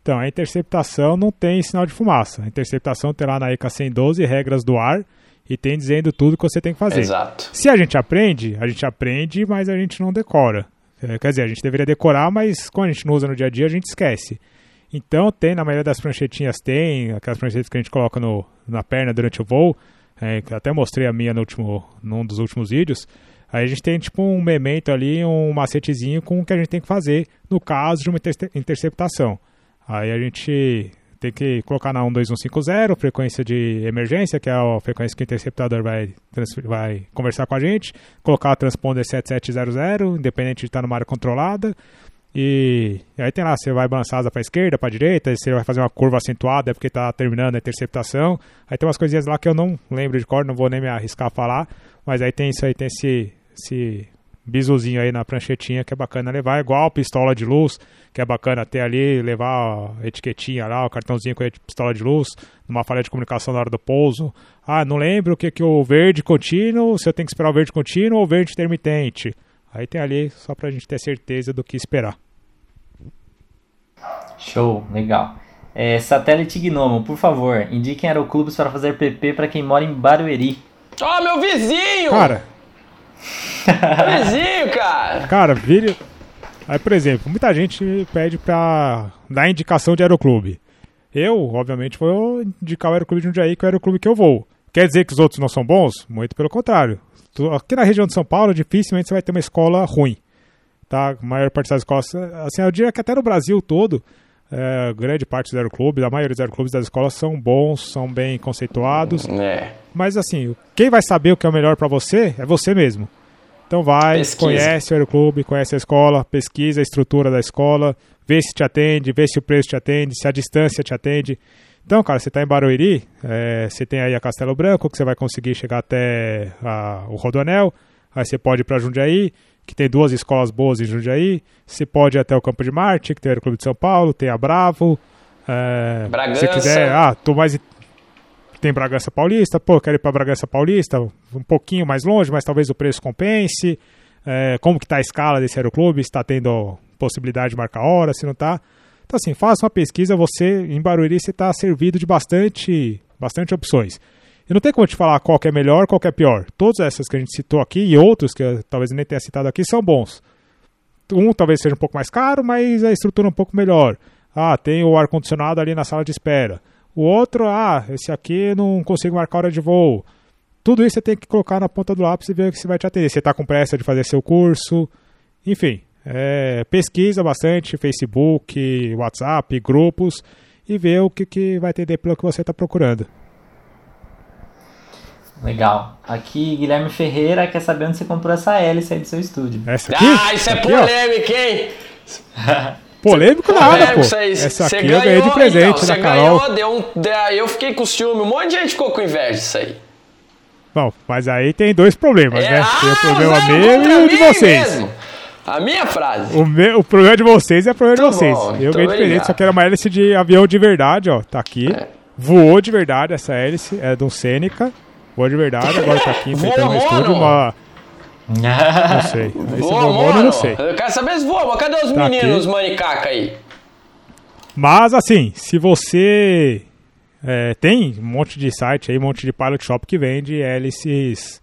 Então, a interceptação não tem sinal de fumaça. A interceptação terá na ECA 112 regras do ar e tem dizendo tudo que você tem que fazer. Exato. Se a gente aprende, a gente aprende, mas a gente não decora. É, quer dizer, a gente deveria decorar, mas quando a gente não usa no dia a dia, a gente esquece. Então tem, na maioria das pranchetinhas tem, aquelas pranchetas que a gente coloca no, na perna durante o voo, é, até mostrei a minha no último, num dos últimos vídeos. Aí a gente tem tipo um memento ali, um macetezinho com o que a gente tem que fazer no caso de uma interceptação. Aí a gente tem que colocar na 12150, frequência de emergência, que é a frequência que o interceptador vai, vai conversar com a gente, colocar a transponder 7700, independente de estar numa área controlada. E, aí tem lá, você vai balançar asa para esquerda, para direita, você vai fazer uma curva acentuada é porque está terminando a interceptação. Aí tem umas coisinhas lá que eu não lembro de cor, não vou nem me arriscar a falar, mas aí tem isso aí, tem esse, esse bizuzinho aí na pranchetinha que é bacana levar, igual pistola de luz, que é bacana ter ali, levar a etiquetinha lá, o cartãozinho com a pistola de luz, numa falha de comunicação na hora do pouso. Ah, não lembro o que que o verde contínuo, se eu tenho que esperar o verde contínuo ou o verde intermitente. Aí tem ali só pra gente ter certeza do que esperar. Show, legal. É, Satélite Gnomo, por favor, indiquem aeroclubes para fazer PP para quem mora em Barueri. Ó, oh, meu vizinho! Cara. Vizinho, cara! Cara, vire. Aí, por exemplo, muita gente pede pra dar indicação de aeroclube. Eu, obviamente, vou indicar o aeroclube de Jundiaí, que é o aeroclube que eu vou. Quer dizer que os outros não são bons? Muito pelo contrário. Aqui na região de São Paulo, dificilmente você vai ter uma escola ruim. Tá? A maior parte das escolas, assim, eu diria que até no Brasil todo, é, grande parte dos aeroclubes, a maioria dos aeroclubes das escolas são bons, são bem conceituados. É. Mas assim, quem vai saber o que é o melhor para você é você mesmo. Então vai, pesquisa. conhece o aeroclube, conhece a escola, pesquisa a estrutura da escola, vê se te atende, vê se o preço te atende, se a distância te atende. Então, cara, você está em Barueri, é, você tem aí a Castelo Branco, que você vai conseguir chegar até a, o Rodoanel, aí você pode ir para Jundiaí, que tem duas escolas boas em Jundiaí. Você pode ir até o Campo de Marte, que tem o Clube de São Paulo, tem a Bravo. É. Se quiser, ah, tô mais. Tem Bragança Paulista, pô, quero ir para Bragança Paulista, um pouquinho mais longe, mas talvez o preço compense. É, como que tá a escala desse aeroclube? Está tendo possibilidade de marcar hora, se não está. Então, assim, faça uma pesquisa. Você, em Barueri, você está servido de bastante, bastante opções. E não tem como te falar qual é melhor, qual é pior. Todas essas que a gente citou aqui e outros que eu, talvez nem tenha citado aqui são bons. Um talvez seja um pouco mais caro, mas a estrutura é um pouco melhor. Ah, tem o ar-condicionado ali na sala de espera. O outro, ah, esse aqui não consigo marcar hora de voo. Tudo isso você tem que colocar na ponta do lápis e ver se vai te atender. Você está com pressa de fazer seu curso. Enfim, é, pesquisa bastante, Facebook, WhatsApp, grupos e vê o que, que vai atender pelo que você está procurando. Legal. Aqui, Guilherme Ferreira quer saber onde você comprou essa hélice aí do seu estúdio. Essa aqui? Ah, isso é aqui, polêmica, hein? Polêmico nada, pô. Essa aqui ganhou, eu ganhei de presente então, da Carol. Ganhou, deu um, eu fiquei com ciúme. Um monte de gente ficou com inveja disso aí. Bom, mas aí tem dois problemas, é, né? Tem o problema ah, meu e o de vocês. Mesmo. A minha frase. O, meu, o problema de vocês é o problema de vocês. Bom, eu ganhei de presente, só que era uma hélice de avião de verdade, ó. Tá aqui. É. Voou de verdade essa hélice. É de um Seneca. Boa de verdade, agora tá aqui enfeitando o estúdio uma. Não sei. Esse voa, mono, eu não sei. Eu quero saber se voa, mas cadê os tá meninos, os manicaca aí? Mas assim, se você é, tem um monte de site aí, um monte de pilot shop que vende hélices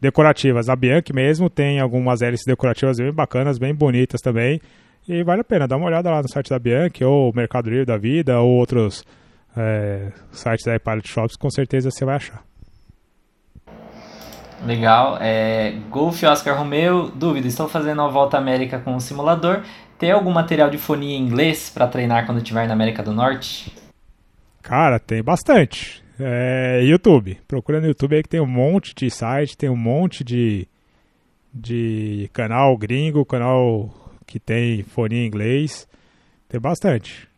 decorativas. A Bianchi mesmo tem algumas hélices decorativas bem bacanas, bem bonitas também. E vale a pena, dá uma olhada lá no site da Bianchi, ou Mercado Livre da Vida, ou outros é, sites da Pilot Shops, com certeza você vai achar. Legal. É, Golf Oscar Romeo, dúvida, estou fazendo a volta à América com o simulador. Tem algum material de fonia em inglês para treinar quando estiver na América do Norte? Cara, tem bastante. É, YouTube. Procura no YouTube aí que tem um monte de site, tem um monte de, de canal gringo, canal que tem fonia em inglês. Tem bastante.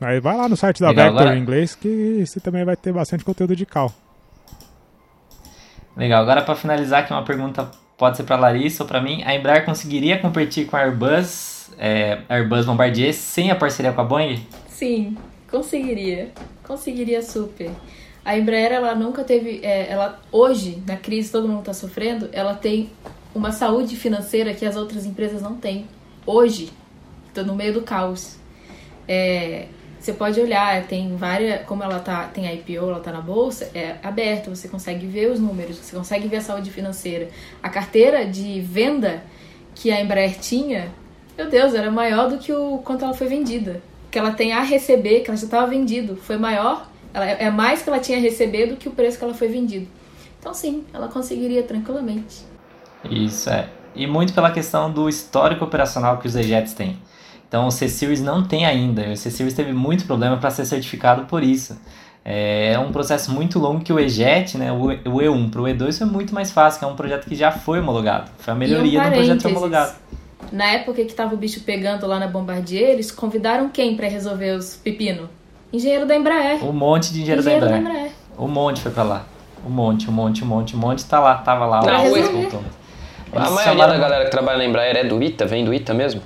Aí vai lá no site da Legal, Vector agora... em inglês que você também vai ter bastante conteúdo de cal. Legal, agora para finalizar aqui uma pergunta pode ser para Larissa ou para mim, a Embraer conseguiria competir com a Airbus, é, Airbus Bombardier sem a parceria com a Boeing? Sim, conseguiria, conseguiria super. A Embraer ela nunca teve, é, ela hoje na crise todo mundo está sofrendo, ela tem uma saúde financeira que as outras empresas não têm. Hoje, estou no meio do caos. É, você pode olhar, tem várias, como ela tá, tem IPO, ela tá na bolsa, é aberto, você consegue ver os números, você consegue ver a saúde financeira. A carteira de venda que a Embraer tinha, meu Deus, era maior do que o quanto ela foi vendida. Que ela tem a receber, que ela já estava vendido, foi maior, ela, é mais que ela tinha a receber do que o preço que ela foi vendido. Então sim, ela conseguiria tranquilamente. Isso é. E muito pela questão do histórico operacional que os EJETs têm. Então o C-Series não tem ainda. O C-Series teve muito problema para ser certificado por isso. É um processo muito longo que o EJET, né, o E1 para o E2 foi muito mais fácil, que é um projeto que já foi homologado. Foi a melhoria um do projeto homologado. Na época que estava o bicho pegando lá na Bombardier, eles convidaram quem para resolver os pepino? Engenheiro da Embraer. Um monte de engenheiro, engenheiro da, Embraer. da Embraer. Um monte foi para lá. Um monte, um monte, um monte, um monte. Tá lá, tava lá. Pra resolver. A maioria chamaram... da galera que trabalha na Embraer é do ITA, vem do ITA mesmo?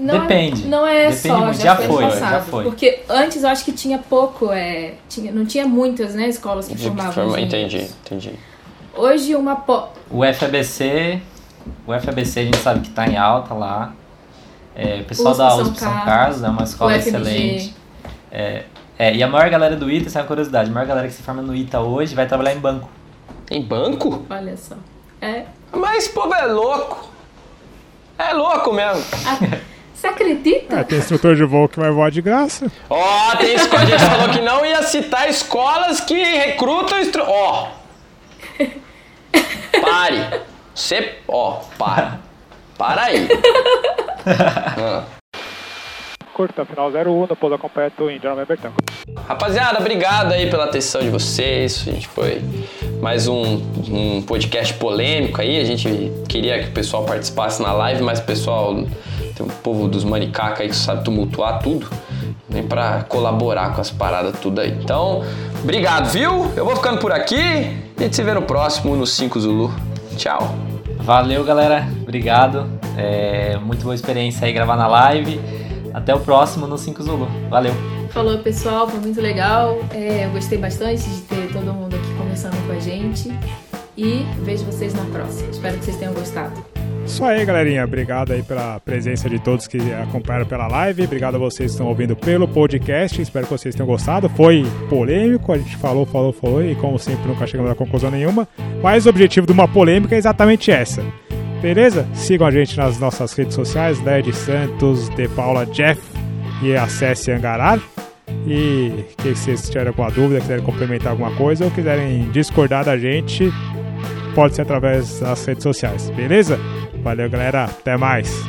Não é- Depende. É, não é Depende só, muito. já, já foi, passado, já foi. Porque antes eu acho que tinha pouco, é, tinha, não tinha muitas né, escolas que formavam. Forma, entendi, entendi. Hoje uma. Po... O FABC, o FABC a gente sabe que está em alta lá. É, o pessoal USP da USP São Carlos, é uma escola excelente. É, é, e a maior galera do ITA, essa é uma curiosidade, a maior galera que se forma no ITA hoje vai trabalhar em banco. Em banco? Olha só. É. Mas esse povo é louco. É louco mesmo. Ah, você acredita? É, tem instrutor de voo que vai voar de graça. Ó, oh, tem escola, a gente falou que não ia citar escolas que recrutam instru... Ó. Oh. Pare. Você, ó, oh, para. Para aí. ah. Curta, final 01 da pouso completo Indiana November Tango. Rapaziada, obrigado aí pela atenção de vocês. A gente foi mais um, um podcast polêmico aí. A gente queria que o pessoal participasse na live, mas o pessoal tem um povo dos manicacas aí que sabe tumultuar tudo. Nem pra colaborar com as paradas tudo aí. Então, obrigado, viu? Eu vou ficando por aqui e a gente se vê no próximo, no 5 Zulu. Tchau. Valeu, galera. Obrigado. É muito boa experiência aí gravar na live. Até o próximo no 5 Zulu. Valeu. Falou, pessoal. Foi muito legal. É, eu gostei bastante de ter todo mundo aqui conversando com a gente. E vejo vocês na próxima. Espero que vocês tenham gostado. Isso aí, galerinha. Obrigado aí pela presença de todos que acompanharam pela live. Obrigado a vocês que estão ouvindo pelo podcast. Espero que vocês tenham gostado. Foi polêmico, a gente falou, falou, falou e como sempre nunca chegamos a conclusão nenhuma. Mas o objetivo de uma polêmica é exatamente essa. Beleza? Sigam a gente nas nossas redes sociais, Led Santos, De Paula Jeff e acesse Angarar. E que vocês tiverem alguma dúvida, quiserem complementar alguma coisa ou quiserem discordar da gente, pode ser através das redes sociais, beleza? Valeu, galera. Até mais.